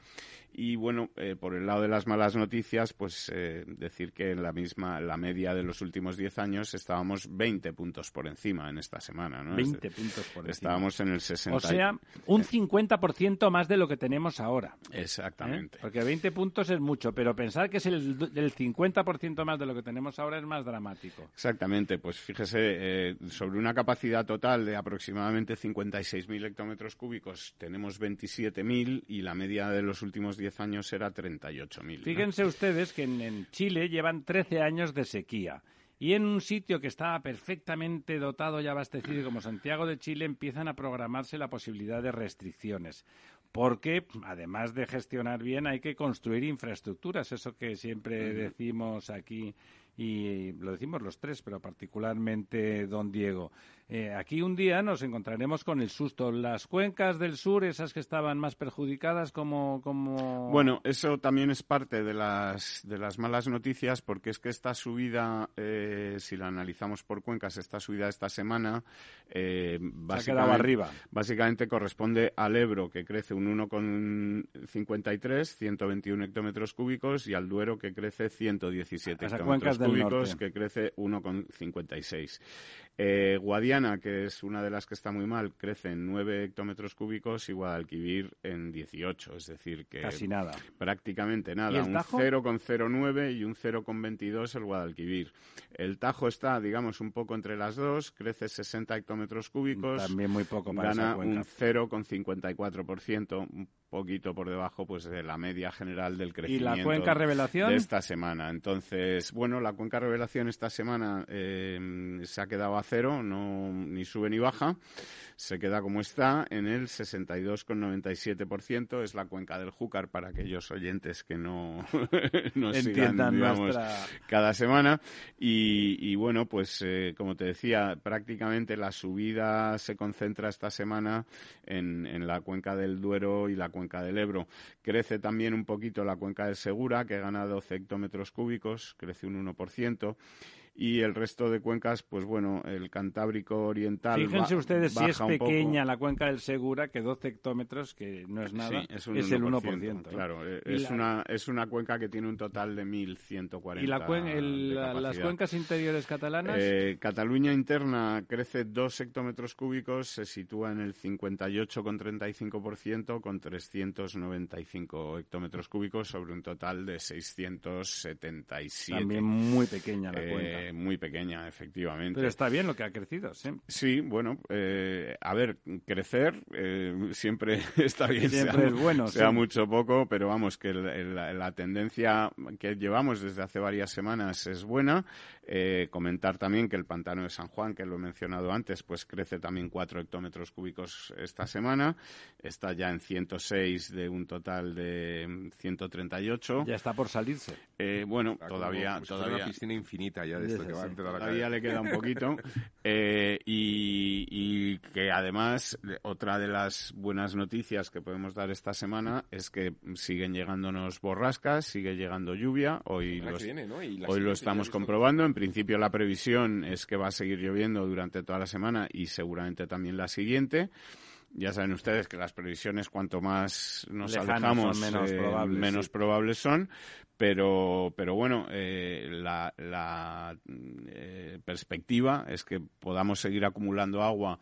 D: y bueno, eh, por el lado de las malas noticias, pues eh, decir que en la misma, la media de los últimos 10 años estábamos 20 puntos por encima en esta semana, ¿no?
C: 20 puntos por encima.
D: Estábamos en el 60.
C: O sea, un 50% más de lo que tenemos ahora.
D: Exactamente.
C: ¿eh? Porque 20 puntos es mucho, pero pensar que es el, el 50% más de lo que tenemos ahora es más dramático.
D: Exactamente, pues fíjese, eh, sobre una capacidad total de aproximadamente 56.000 hectómetros cúbicos tenemos 27.000 y la media de los últimos 10 años era 38.000.
C: Fíjense ustedes que en, en Chile llevan 13 años de sequía. Y en un sitio que estaba perfectamente dotado y abastecido como Santiago de Chile empiezan a programarse la posibilidad de restricciones. Porque, además de gestionar bien, hay que construir infraestructuras. Eso que siempre decimos aquí y lo decimos los tres, pero particularmente don Diego. Eh, aquí un día nos encontraremos con el susto. Las cuencas del sur, esas que estaban más perjudicadas, como, como...
D: Bueno, eso también es parte de las, de las malas noticias, porque es que esta subida, eh, si la analizamos por cuencas, esta subida esta semana, eh, básicamente,
C: arriba.
D: básicamente corresponde al Ebro, que crece un 1,53, 121 hectómetros cúbicos, y al Duero, que crece 117 hectómetros cúbicos, que crece 1,56. Eh, Guadiana, que es una de las que está muy mal, crece en 9 hectómetros cúbicos y Guadalquivir en 18. Es decir, que.
C: Casi nada.
D: Prácticamente nada. Un 0,09 y un 0,22 el Guadalquivir. El Tajo está, digamos, un poco entre las dos, crece 60 hectómetros cúbicos.
C: También muy poco para
D: Gana
C: esa cuenca.
D: un 0,54%, un poquito por debajo pues de la media general del
C: ¿Y
D: crecimiento
C: la cuenca revelación?
D: de esta semana. Entonces, bueno, la cuenca revelación esta semana eh, se ha quedado a cero, no ni sube ni baja, se queda como está en el 62,97%. Es la cuenca del Júcar para aquellos oyentes que no nos sigan,
C: Entiendan
D: digamos,
C: nuestra...
D: cada semana. Y, y bueno, pues eh, como te decía, prácticamente la subida se concentra esta semana en, en la cuenca del Duero y la cuenca del Ebro. Crece también un poquito la cuenca del Segura, que gana 12 hectómetros cúbicos, crece un 1%. Y el resto de cuencas, pues bueno, el Cantábrico Oriental.
C: Fíjense ustedes si es pequeña la cuenca del Segura, que 12 hectómetros, que no es nada,
D: Sí, es, un
C: el
D: 1%,
C: 1%. ¿no?
D: Claro, eh,
C: Y
D: es,
C: la-
D: una, es una cuenca que tiene un total de 1.140
C: ¿Y la cuen- el-
D: de
C: las cuencas interiores catalanas?
D: Eh, Cataluña interna crece 2 hectómetros cúbicos, se sitúa en el 58,35% con 395 hectómetros cúbicos sobre un total de 677.
C: También muy pequeña la
D: Eh, muy pequeña, efectivamente.
C: Pero está bien lo que ha crecido, sí.
D: Sí, bueno, eh, a ver, crecer eh, siempre está bien,
C: Siempre
D: sea,
C: es bueno,
D: sea
C: sí.
D: mucho o poco, pero vamos, que la, la tendencia que llevamos desde hace varias semanas es buena. Eh, comentar también que el pantano de San Juan, que lo he mencionado antes, pues crece también 4 hectómetros cúbicos esta semana. Está ya en 106 de un total de mm, 138.
C: Ya está por salirse.
D: Eh, bueno,
E: Está como-
D: todavía,
E: como
D: todavía,
E: una piscina infinita ya de esto que va
C: Sí,
E: a
D: Todavía le queda un poquito. Eh, y, y que además, eh, otra de las buenas noticias que podemos dar esta semana es que siguen llegándonos borrascas, sigue llegando lluvia. Hoy,
E: viene, ¿no?
D: Hoy lo estamos comprobando. En principio, la previsión es que va a seguir lloviendo durante toda la semana y seguramente también la siguiente. Ya saben ustedes que las previsiones, cuanto más nos
C: Lejanas
D: alejamos,
C: menos
D: eh,
C: probables,
D: menos
C: sí.
D: probables son. Pero, pero bueno, eh, la, la, eh, perspectiva es que podamos seguir acumulando agua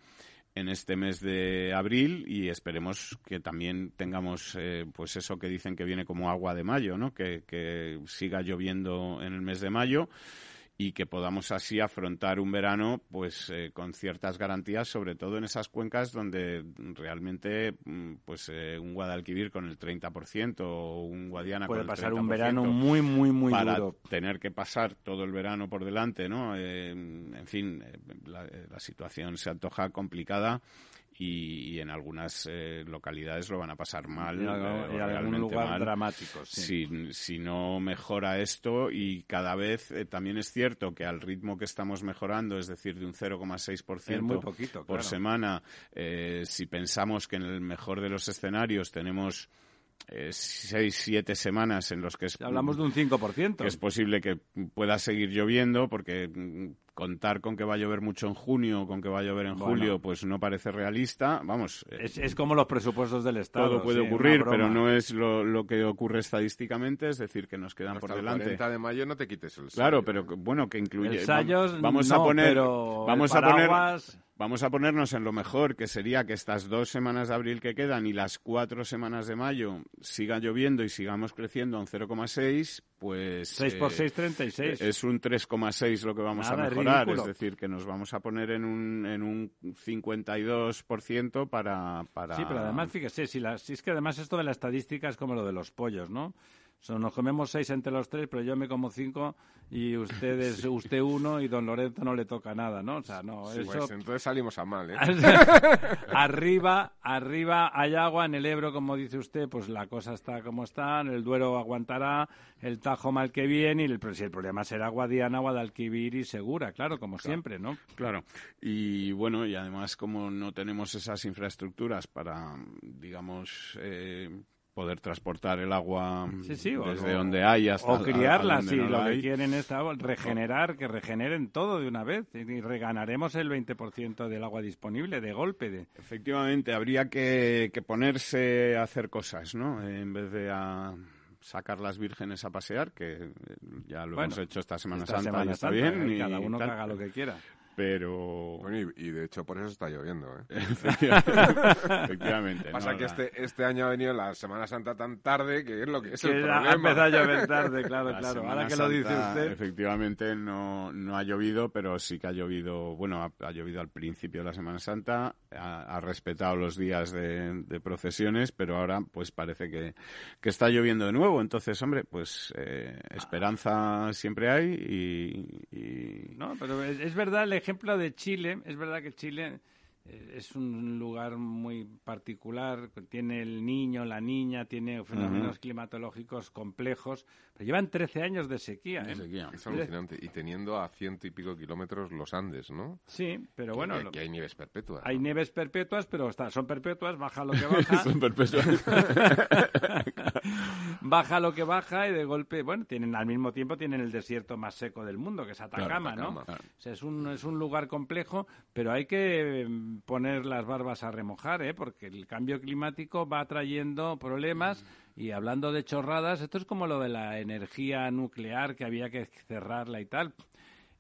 D: en este mes de abril y esperemos que también tengamos eh, pues eso que dicen que viene como agua de mayo, ¿no? Que, que siga lloviendo en el mes de mayo y que podamos así afrontar un verano pues eh, con ciertas garantías sobre todo en esas cuencas donde realmente mm, pues eh, un Guadalquivir con el 30% o un Guadiana
C: Puede
D: con el
C: pasar
D: 30%
C: un verano muy, muy, muy
D: para
C: duro.
D: tener que pasar todo el verano por delante, ¿no? Eh, en fin, eh, la, eh, la situación se antoja complicada y, y en algunas eh, localidades lo van a pasar mal,
C: Y
D: eh,
C: algún lugar
D: mal.
C: dramático, sí.
D: Si, si no mejora esto y cada vez eh, también es cierto que al ritmo que estamos mejorando, es decir, de un
C: Es muy
D: 0,6%
C: poquito,
D: por
C: claro.
D: semana, eh, si pensamos que en el mejor de los escenarios tenemos eh, seis, siete semanas en los que es
C: Hablamos de un 5%.
D: que es posible que pueda seguir lloviendo porque mm, contar con que va a llover mucho en junio, con que va a llover en julio, pues no parece realista. Vamos.
C: Es, es, como los presupuestos del Estado.
D: Todo puede ocurrir, pero no es lo, lo, que ocurre estadísticamente, es decir, que nos quedan por delante.
E: El 40 de mayo no te quites el
D: Claro, pero bueno, que incluye.
C: Ensayos,
D: vamos
C: no,
D: a poner.
C: Pero
D: vamos
C: el
D: a poner.
C: paraguas-
D: Vamos a ponernos en lo mejor, que sería que estas dos semanas de abril que quedan y las cuatro semanas de mayo siga lloviendo y sigamos creciendo a un 0,6, pues...
C: 6 por
D: eh,
C: 6, 36.
D: Es un 3,6 lo que vamos
C: Nada,
D: a
C: es
D: mejorar,
C: ridículo.
D: es decir, que nos vamos a poner en un, en un 52% para, para...
C: Sí, pero además, fíjese, si, la, si es que además esto de la estadística es como lo de los pollos, ¿no? O sea, nos comemos seis entre los tres, pero yo me como cinco y ustedes, usted uno y don Lorenzo no le toca nada, ¿no? O sea, no,
E: Sí,
C: eso...
E: pues entonces salimos a mal, ¿eh?
C: arriba, arriba hay agua en el Ebro, como dice usted, pues la cosa está como está, el Duero aguantará, el Tajo mal que bien y el, si el problema será Guadiana, Guadalquivir y Segura, claro, como siempre, ¿no?
D: Claro, y bueno, y además como no tenemos esas infraestructuras para, digamos, eh, poder transportar el agua
C: Sí, sí,
D: desde
C: o-
D: donde hay hasta
C: O
D: a- a
C: criarlas,
D: donde
C: si
D: no
C: lo que quieren es regenerar, que regeneren todo de una vez y reganaremos el 20% del agua disponible de golpe. De...
D: Efectivamente, habría que, que ponerse a hacer cosas, ¿no? En vez de a sacar las vírgenes a pasear, que ya lo
C: Bueno,
D: hemos hecho esta Semana
C: Esta
D: Santa
C: Semana
D: y está
C: Santa,
D: bien.
C: ¿eh?
D: y
C: cada uno haga lo que quiera.
D: Pero...
E: Bueno, y, y de hecho por eso está lloviendo, ¿eh?
D: Efectivamente.
E: Pasa
D: no,
E: que
D: la-
E: este, este año ha venido la Semana Santa tan tarde que es lo que es
C: Que
E: el
C: ha
E: problema.
C: empezado a llover tarde, claro,
D: La
C: claro.
D: Semana
C: Ahora que lo dice usted.
D: Efectivamente no, no ha llovido, pero sí que ha llovido, bueno, ha, ha llovido al principio de la Semana Santa, ha, ha respetado los días de, de procesiones, pero ahora pues parece que, que está lloviendo de nuevo. Entonces, hombre, pues eh, esperanza siempre hay y... y-
C: No, pero es, es verdad el ejemplo de Chile, es verdad que Chile eh, es un lugar muy particular, tiene el niño, la niña, tiene fenómenos climatológicos complejos, pero llevan 13 años de sequía. ¿eh?
D: de sequía.
E: Es alucinante. Y teniendo a ciento y pico kilómetros los Andes, ¿no?
C: Sí, pero bueno,
E: que,
C: lo-
E: que hay nieves perpetuas.
C: hay
E: ¿no?
C: nieves perpetuas, pero está, son perpetuas, baja lo que baja.
D: Son perpetuas.
C: baja lo que baja y de golpe, bueno, tienen al mismo tiempo tienen el desierto más seco del mundo, que es Atacama,
E: Claro,
C: ¿no?
E: Atacama.
C: O sea, es un, es un lugar complejo, pero hay que mm, poner las barbas a remojar, ¿eh? Porque el cambio climático va trayendo problemas y hablando de chorradas, esto es como lo de la energía nuclear que había que cerrarla y tal.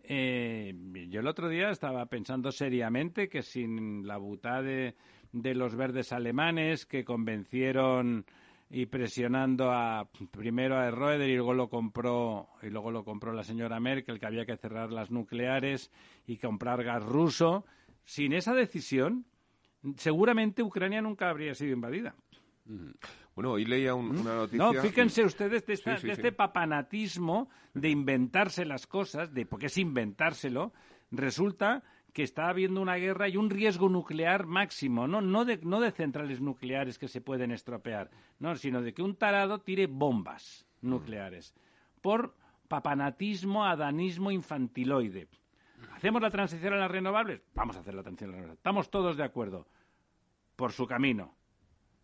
C: Eh, yo el otro día estaba pensando seriamente que sin la butá de, de los verdes alemanes que convencieron y presionando a primero a Roeder y luego lo compró y luego lo compró la señora Merkel que había que cerrar las nucleares y comprar gas ruso. Sin esa decisión, seguramente Ucrania nunca habría sido invadida.
E: Bueno, hoy leía un- una noticia...
C: No, fíjense ustedes de, esta-
E: Sí, sí,
C: de
E: sí.
C: este papanatismo de inventarse las cosas, de porque es inventárselo, resulta que está habiendo una guerra y un riesgo nuclear máximo, no, no, de, no de centrales nucleares que se pueden estropear, no, sino de que un tarado tire bombas nucleares por papanatismo, adanismo infantiloide. ¿Hacemos la transición a las renovables? Vamos a hacer la transición a las renovables. Estamos todos de acuerdo. Por su camino.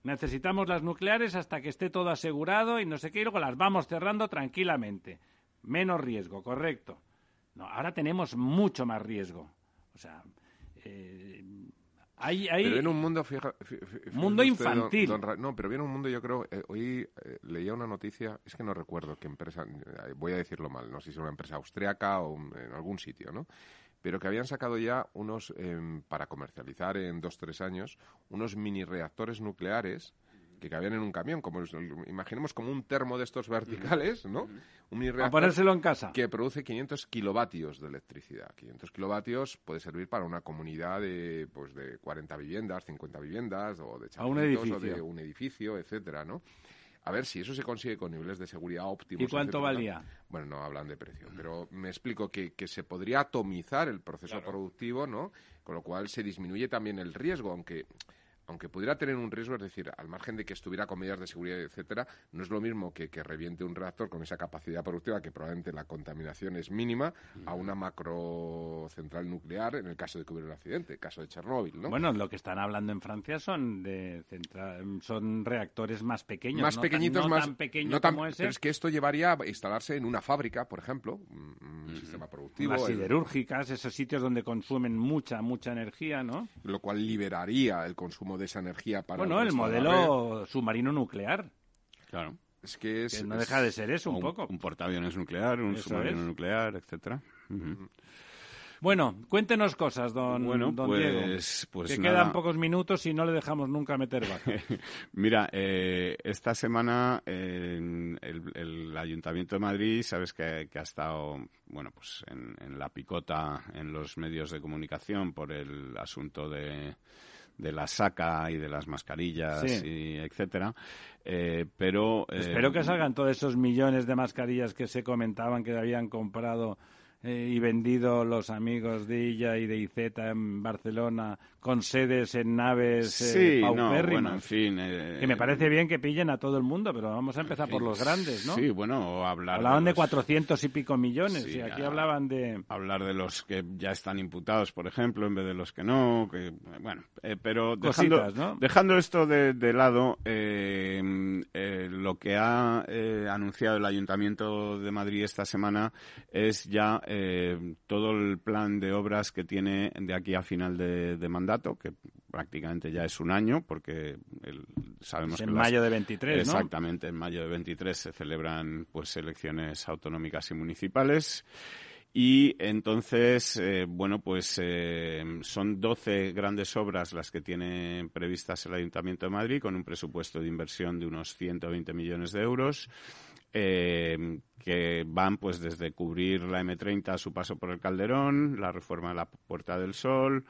C: Necesitamos las nucleares hasta que esté todo asegurado y no sé qué, y luego las vamos cerrando tranquilamente. Menos riesgo, correcto. No, ahora tenemos mucho más riesgo. O sea, eh, hay, hay-
E: Pero en un mundo, fija- fi- fi- fíjese
C: Mundo
E: don-
C: infantil.
E: don no, pero viene un mundo, yo creo, eh, hoy eh, leía una noticia, es que no recuerdo qué empresa, eh, voy a decirlo mal, no sé si es una empresa austriaca o un- en algún sitio, ¿no? Pero que habían sacado ya unos, em, para comercializar en dos, tres años, unos mini reactores nucleares que cabían en un camión, como imaginemos como un termo de estos verticales, ¿no? Un mini
C: a
E: reactor
C: ponérselo en casa.
E: que produce 500 kilovatios de electricidad. 500 kilovatios puede servir para una comunidad de, pues, de 40 viviendas, 50 viviendas, o de
C: A un
E: chapelitos, o
C: edificio.
E: de un edificio, etcétera, ¿no? A ver si eso se consigue con niveles de seguridad óptimos.
C: ¿Y cuánto
E: etcétera,
C: valía?
E: Bueno, no hablan de precio, pero me explico que, que se podría atomizar el proceso productivo, ¿no? Con lo cual se disminuye también el riesgo, aunque aunque pudiera tener un riesgo, es decir, al margen de que estuviera con medidas de seguridad, etcétera, no es lo mismo que, que reviente un reactor con esa capacidad productiva, que probablemente la contaminación es mínima, a una macro central nuclear en el caso de que hubiera un accidente, caso de Chernóbil, ¿no?
C: Bueno, lo que están hablando en Francia son de central, son reactores más pequeños,
E: más
C: no
E: pequeñitos,
C: tan, no
E: más
C: tan pequeño
E: no tan-
C: como ese.
E: pero es que esto llevaría a instalarse en una fábrica, por ejemplo, un, sistema productivo,
C: las
E: el-
C: siderúrgicas, esos sitios donde consumen mucha, mucha energía, ¿no?
E: lo cual liberaría el consumo de esa energía para
C: Bueno, el modelo submarino nuclear,
D: Claro.
E: Es que es,
C: que no
E: es-
C: deja de ser eso
D: O
C: un poco.
D: Un portaaviones nuclear, un
C: Eso
D: submarino
C: es.
D: nuclear, etcétera.
C: Bueno, cuéntenos cosas, don,
D: Bueno,
C: don
D: pues,
C: Diego.
D: pues
C: que
D: nada.
C: quedan pocos minutos y no le dejamos nunca meter bajo.
D: Mira, eh, esta semana eh, el, el Ayuntamiento de Madrid, sabes que, que ha estado, bueno, pues en, en la picota en los medios de comunicación por el asunto de, de la saca y de las mascarillas
C: Sí.
D: y etcétera. Eh, pero eh,
C: Espero que salgan todos esos millones de mascarillas que se comentaban que habían comprado eh, y vendido los amigos de ella y de IZ en Barcelona con sedes en naves eh,
D: Sí, no, bueno, en fin. eh,
C: que me parece bien que pillen a todo el mundo, pero vamos a empezar por los grandes, ¿no?
D: Sí, bueno, hablar
C: Hablaban de
D: los-
C: 400 y pico millones
D: Sí,
C: y aquí hablaban de...
D: hablar de los que ya están imputados, por ejemplo, en vez de los que no, que bueno, eh, pero
C: Cositas,
D: dejando,
C: ¿no?
D: dejando esto de, de lado, eh, eh, lo que ha eh, anunciado el Ayuntamiento de Madrid esta semana es ya eh, todo el plan de obras que tiene de aquí a final de, de mandato, que prácticamente ya es un año, porque el- sabemos
C: Es
D: que
C: en
D: las-
C: mayo de 23, ¿no?
D: Exactamente, en mayo de 23 se celebran pues elecciones autonómicas y municipales. Y entonces, eh, bueno, pues eh, son 12 grandes obras las que tiene previstas el Ayuntamiento de Madrid, con un presupuesto de inversión de unos 120 millones de euros, eh, que van pues desde cubrir la M30 a su paso por el Calderón, la reforma de la Puerta del Sol,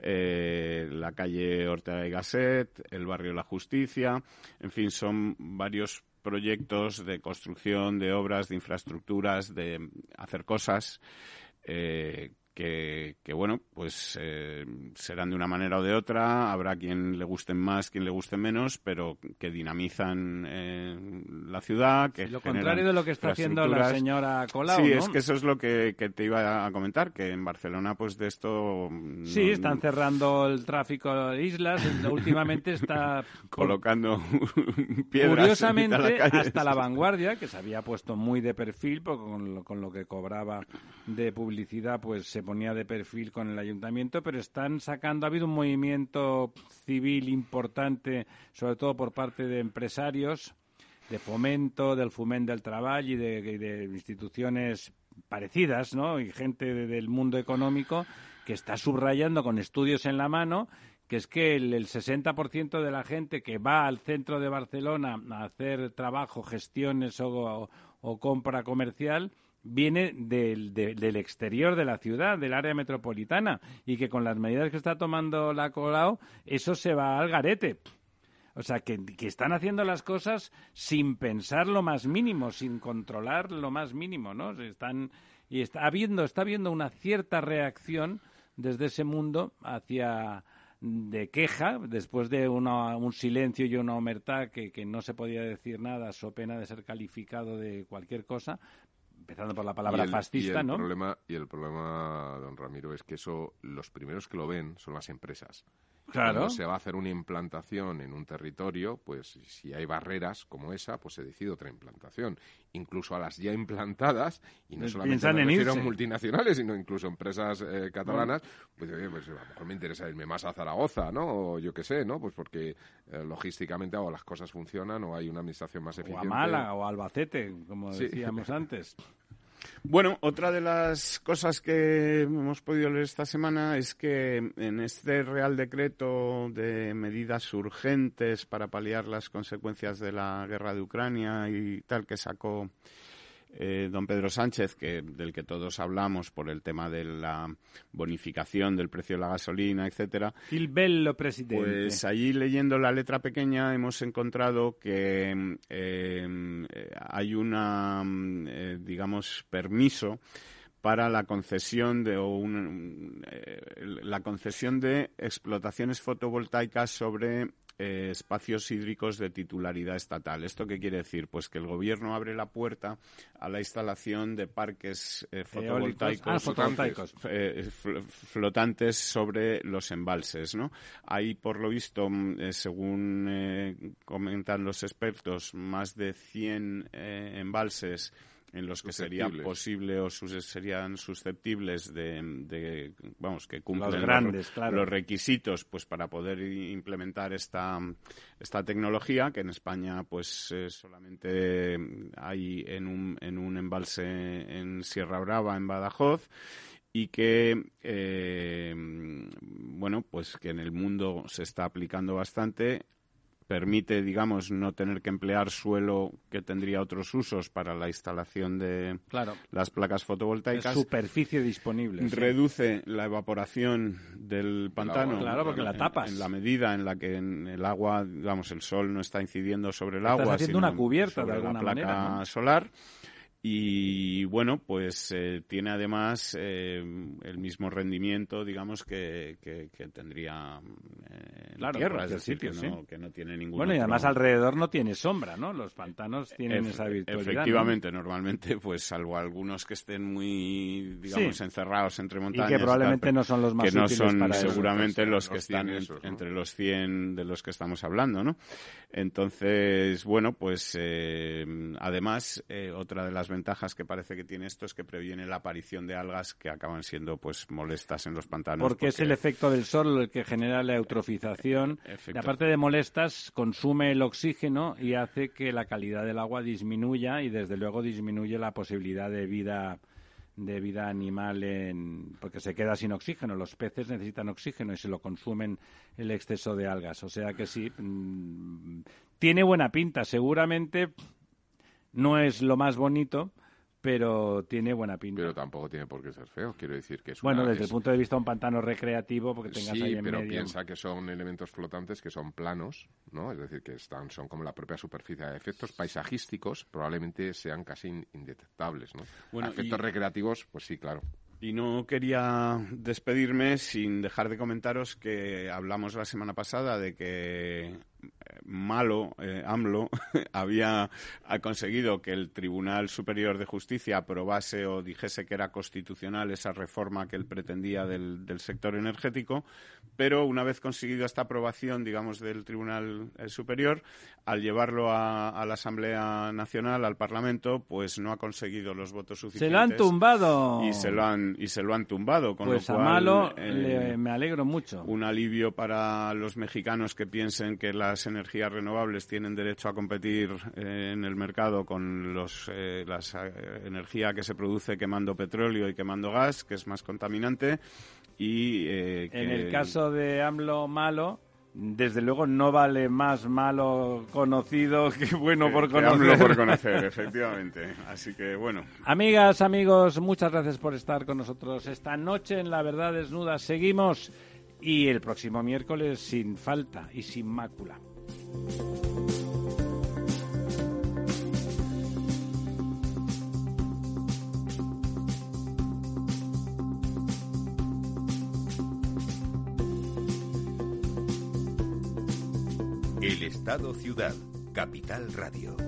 D: eh, la calle Ortega y Gasset, el barrio La Justicia, en fin, son varios proyectos de construcción, de obras, de infraestructuras, de hacer cosas eh, que, que, bueno, pues eh, serán de una manera o de otra. Habrá quien le gusten más, quien le guste menos, pero que dinamizan eh, la ciudad. Que
C: Y lo contrario de lo que está haciendo la señora Colau,
D: Sí,
C: ¿no?
D: es que eso es lo que, que te iba a comentar, que en Barcelona, pues de esto.
C: Sí,
D: no-
C: están cerrando el tráfico de islas. Últimamente está...
D: colocando piedras.
C: Curiosamente,
D: en la calle.
C: hasta la vanguardia, que se había puesto muy de perfil, porque con lo, con lo que cobraba de publicidad, pues se ponía de perfil con el ayuntamiento, pero están sacando, ha habido un movimiento civil importante, sobre todo por parte de empresarios, de fomento, del Foment del Trabajo y de, instituciones parecidas, ¿no? Y gente de- del mundo económico que está subrayando con estudios en la mano que es que el, el 60% de la gente que va al centro de Barcelona a hacer trabajo, gestiones o compra comercial viene del, de- del exterior de la ciudad, del área metropolitana, y que con las medidas que está tomando la Colau, eso se va al garete. O sea, que, que están haciendo las cosas sin pensar lo más mínimo, sin controlar lo más mínimo, ¿no? Se Están, y está habiendo, está habiendo una cierta reacción desde ese mundo hacia de queja, después de una- un silencio y una omertad que, que no se podía decir nada, so pena de ser calificado de cualquier cosa, empezando por la palabra
E: el-
C: fascista,
E: y el
C: ¿no?
E: Problema, y el problema, don Ramiro, es que eso, los primeros que lo ven son las empresas.
C: Claro.
E: Cuando se va a hacer una implantación en un territorio, pues si hay barreras como esa, pues se decide otra implantación. Incluso a las ya implantadas, y no
C: Pues
E: solamente me refiero
C: irse.
E: multinacionales, sino incluso empresas eh, catalanas, pues, oye, pues a lo mejor me interesa irme más a Zaragoza, ¿no? O yo qué sé, ¿no? Pues porque eh, logísticamente o las cosas funcionan o hay una administración más
C: O a
E: eficiente.
C: Málaga o a Albacete, como
E: Sí.
C: decíamos antes.
D: Bueno, otra de las cosas que hemos podido leer esta semana es que en este Real Decreto de medidas urgentes para paliar las consecuencias de la guerra de Ucrania y tal que sacó eh, don Pedro Sánchez, que, del que todos hablamos por el tema de la bonificación del precio de la gasolina, etcétera,
C: Il bello presidente.
D: pues allí leyendo la letra pequeña hemos encontrado que mm, eh, hay una, mm, eh, digamos, permiso para la concesión de eh, la concesión de explotaciones fotovoltaicas sobre eh, espacios hídricos de titularidad estatal. ¿Esto qué quiere decir? Pues que el gobierno abre la puerta a la instalación de parques eh, fotovoltaicos,
C: ah,
D: flotantes sobre los embalses. ¿no? Hay, por lo visto, mm, según comentan los expertos, más de 100 embalses en los que sería posible o serían susceptibles de, vamos que cumplen los, requisitos pues para poder implementar esta esta tecnología que en España pues eh, solamente hay en un en un embalse en Sierra Brava en Badajoz y que eh, bueno pues que en el mundo se está aplicando bastante permite, digamos, no tener que emplear suelo que tendría otros usos para la instalación de las placas fotovoltaicas.
C: superficie disponible.
D: Reduce la evaporación del pantano.
C: Claro, porque la tapas.
D: En, la medida en la que el agua, digamos, el sol no está incidiendo sobre el agua.
C: haciendo una cubierta de alguna
D: la placa solar y bueno, pues eh, tiene además eh, el mismo rendimiento, digamos, que, que, tendría eh,
C: claro,
D: tierra, es decir, que, no, que no tiene ningún
C: Bueno, y además alrededor no tiene sombra, ¿no? Los pantanos tienen esa virtualidad.
D: Efectivamente, normalmente, pues salvo algunos que estén muy, digamos, encerrados entre montañas.
C: Y que probablemente no son los más
D: Que no son seguramente los que están entre los 100 de los que estamos hablando, ¿no? Entonces, bueno, pues además, otra de las ventajas que parece que tiene esto es que previene la aparición de algas que acaban siendo pues molestas en los pantanos.
C: Porque, es el efecto del sol el que genera la eutrofización. Y aparte de molestas, consume el oxígeno y hace que la calidad del agua disminuya y desde luego disminuye la posibilidad de vida de vida animal en, porque se queda sin oxígeno. Los peces necesitan oxígeno y se lo consumen el exceso de algas. O sea que sí, mm, tiene buena pinta. Seguramente no es lo más bonito, pero tiene buena pinta.
E: Pero tampoco tiene por qué ser feo, quiero decir que es
C: Bueno, desde el punto de vista de un pantano recreativo, porque tengas ahí en
E: pero piensa que son elementos flotantes que son planos, ¿no? Es decir, que están, son como la propia superficie. de efectos paisajísticos probablemente sean casi indetectables, ¿no? Bueno, efectos recreativos, pues sí, claro.
D: Y no quería despedirme sin dejar de comentaros que hablamos la semana pasada de que malo, eh, AMLO, había conseguido que el Tribunal Superior de Justicia aprobase o dijese que era constitucional esa reforma que él pretendía del, sector energético, pero una vez conseguido esta aprobación, digamos, del Tribunal eh, Superior, al llevarlo a, la Asamblea Nacional, al Parlamento, pues no ha conseguido los votos suficientes.
C: Se lo han tumbado.
D: Y se lo han, y se lo han tumbado, con
C: pues
D: lo cual...
C: a malo eh, me alegro mucho.
D: Un alivio para los mexicanos que piensen que las energías renovables tienen derecho a competir eh, en el mercado con los, eh, la eh, energía que se produce quemando petróleo y quemando gas, que es más contaminante. Y,
C: En el caso de AMLO malo, desde luego no vale más malo conocido que bueno por conocer.
D: por conocer, efectivamente. Así que bueno.
C: Amigas, amigos, muchas gracias por estar con nosotros esta noche en La Verdad Desnuda. Seguimos y el próximo miércoles sin falta y sin mácula.
A: El Estado Ciudad, Capital Radio.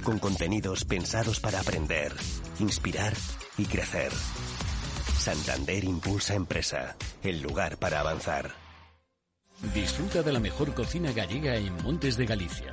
G: con contenidos pensados para aprender, inspirar y crecer. Santander Impulsa Empresa, el lugar para avanzar.
H: Disfruta de la mejor cocina gallega en Montes de Galicia.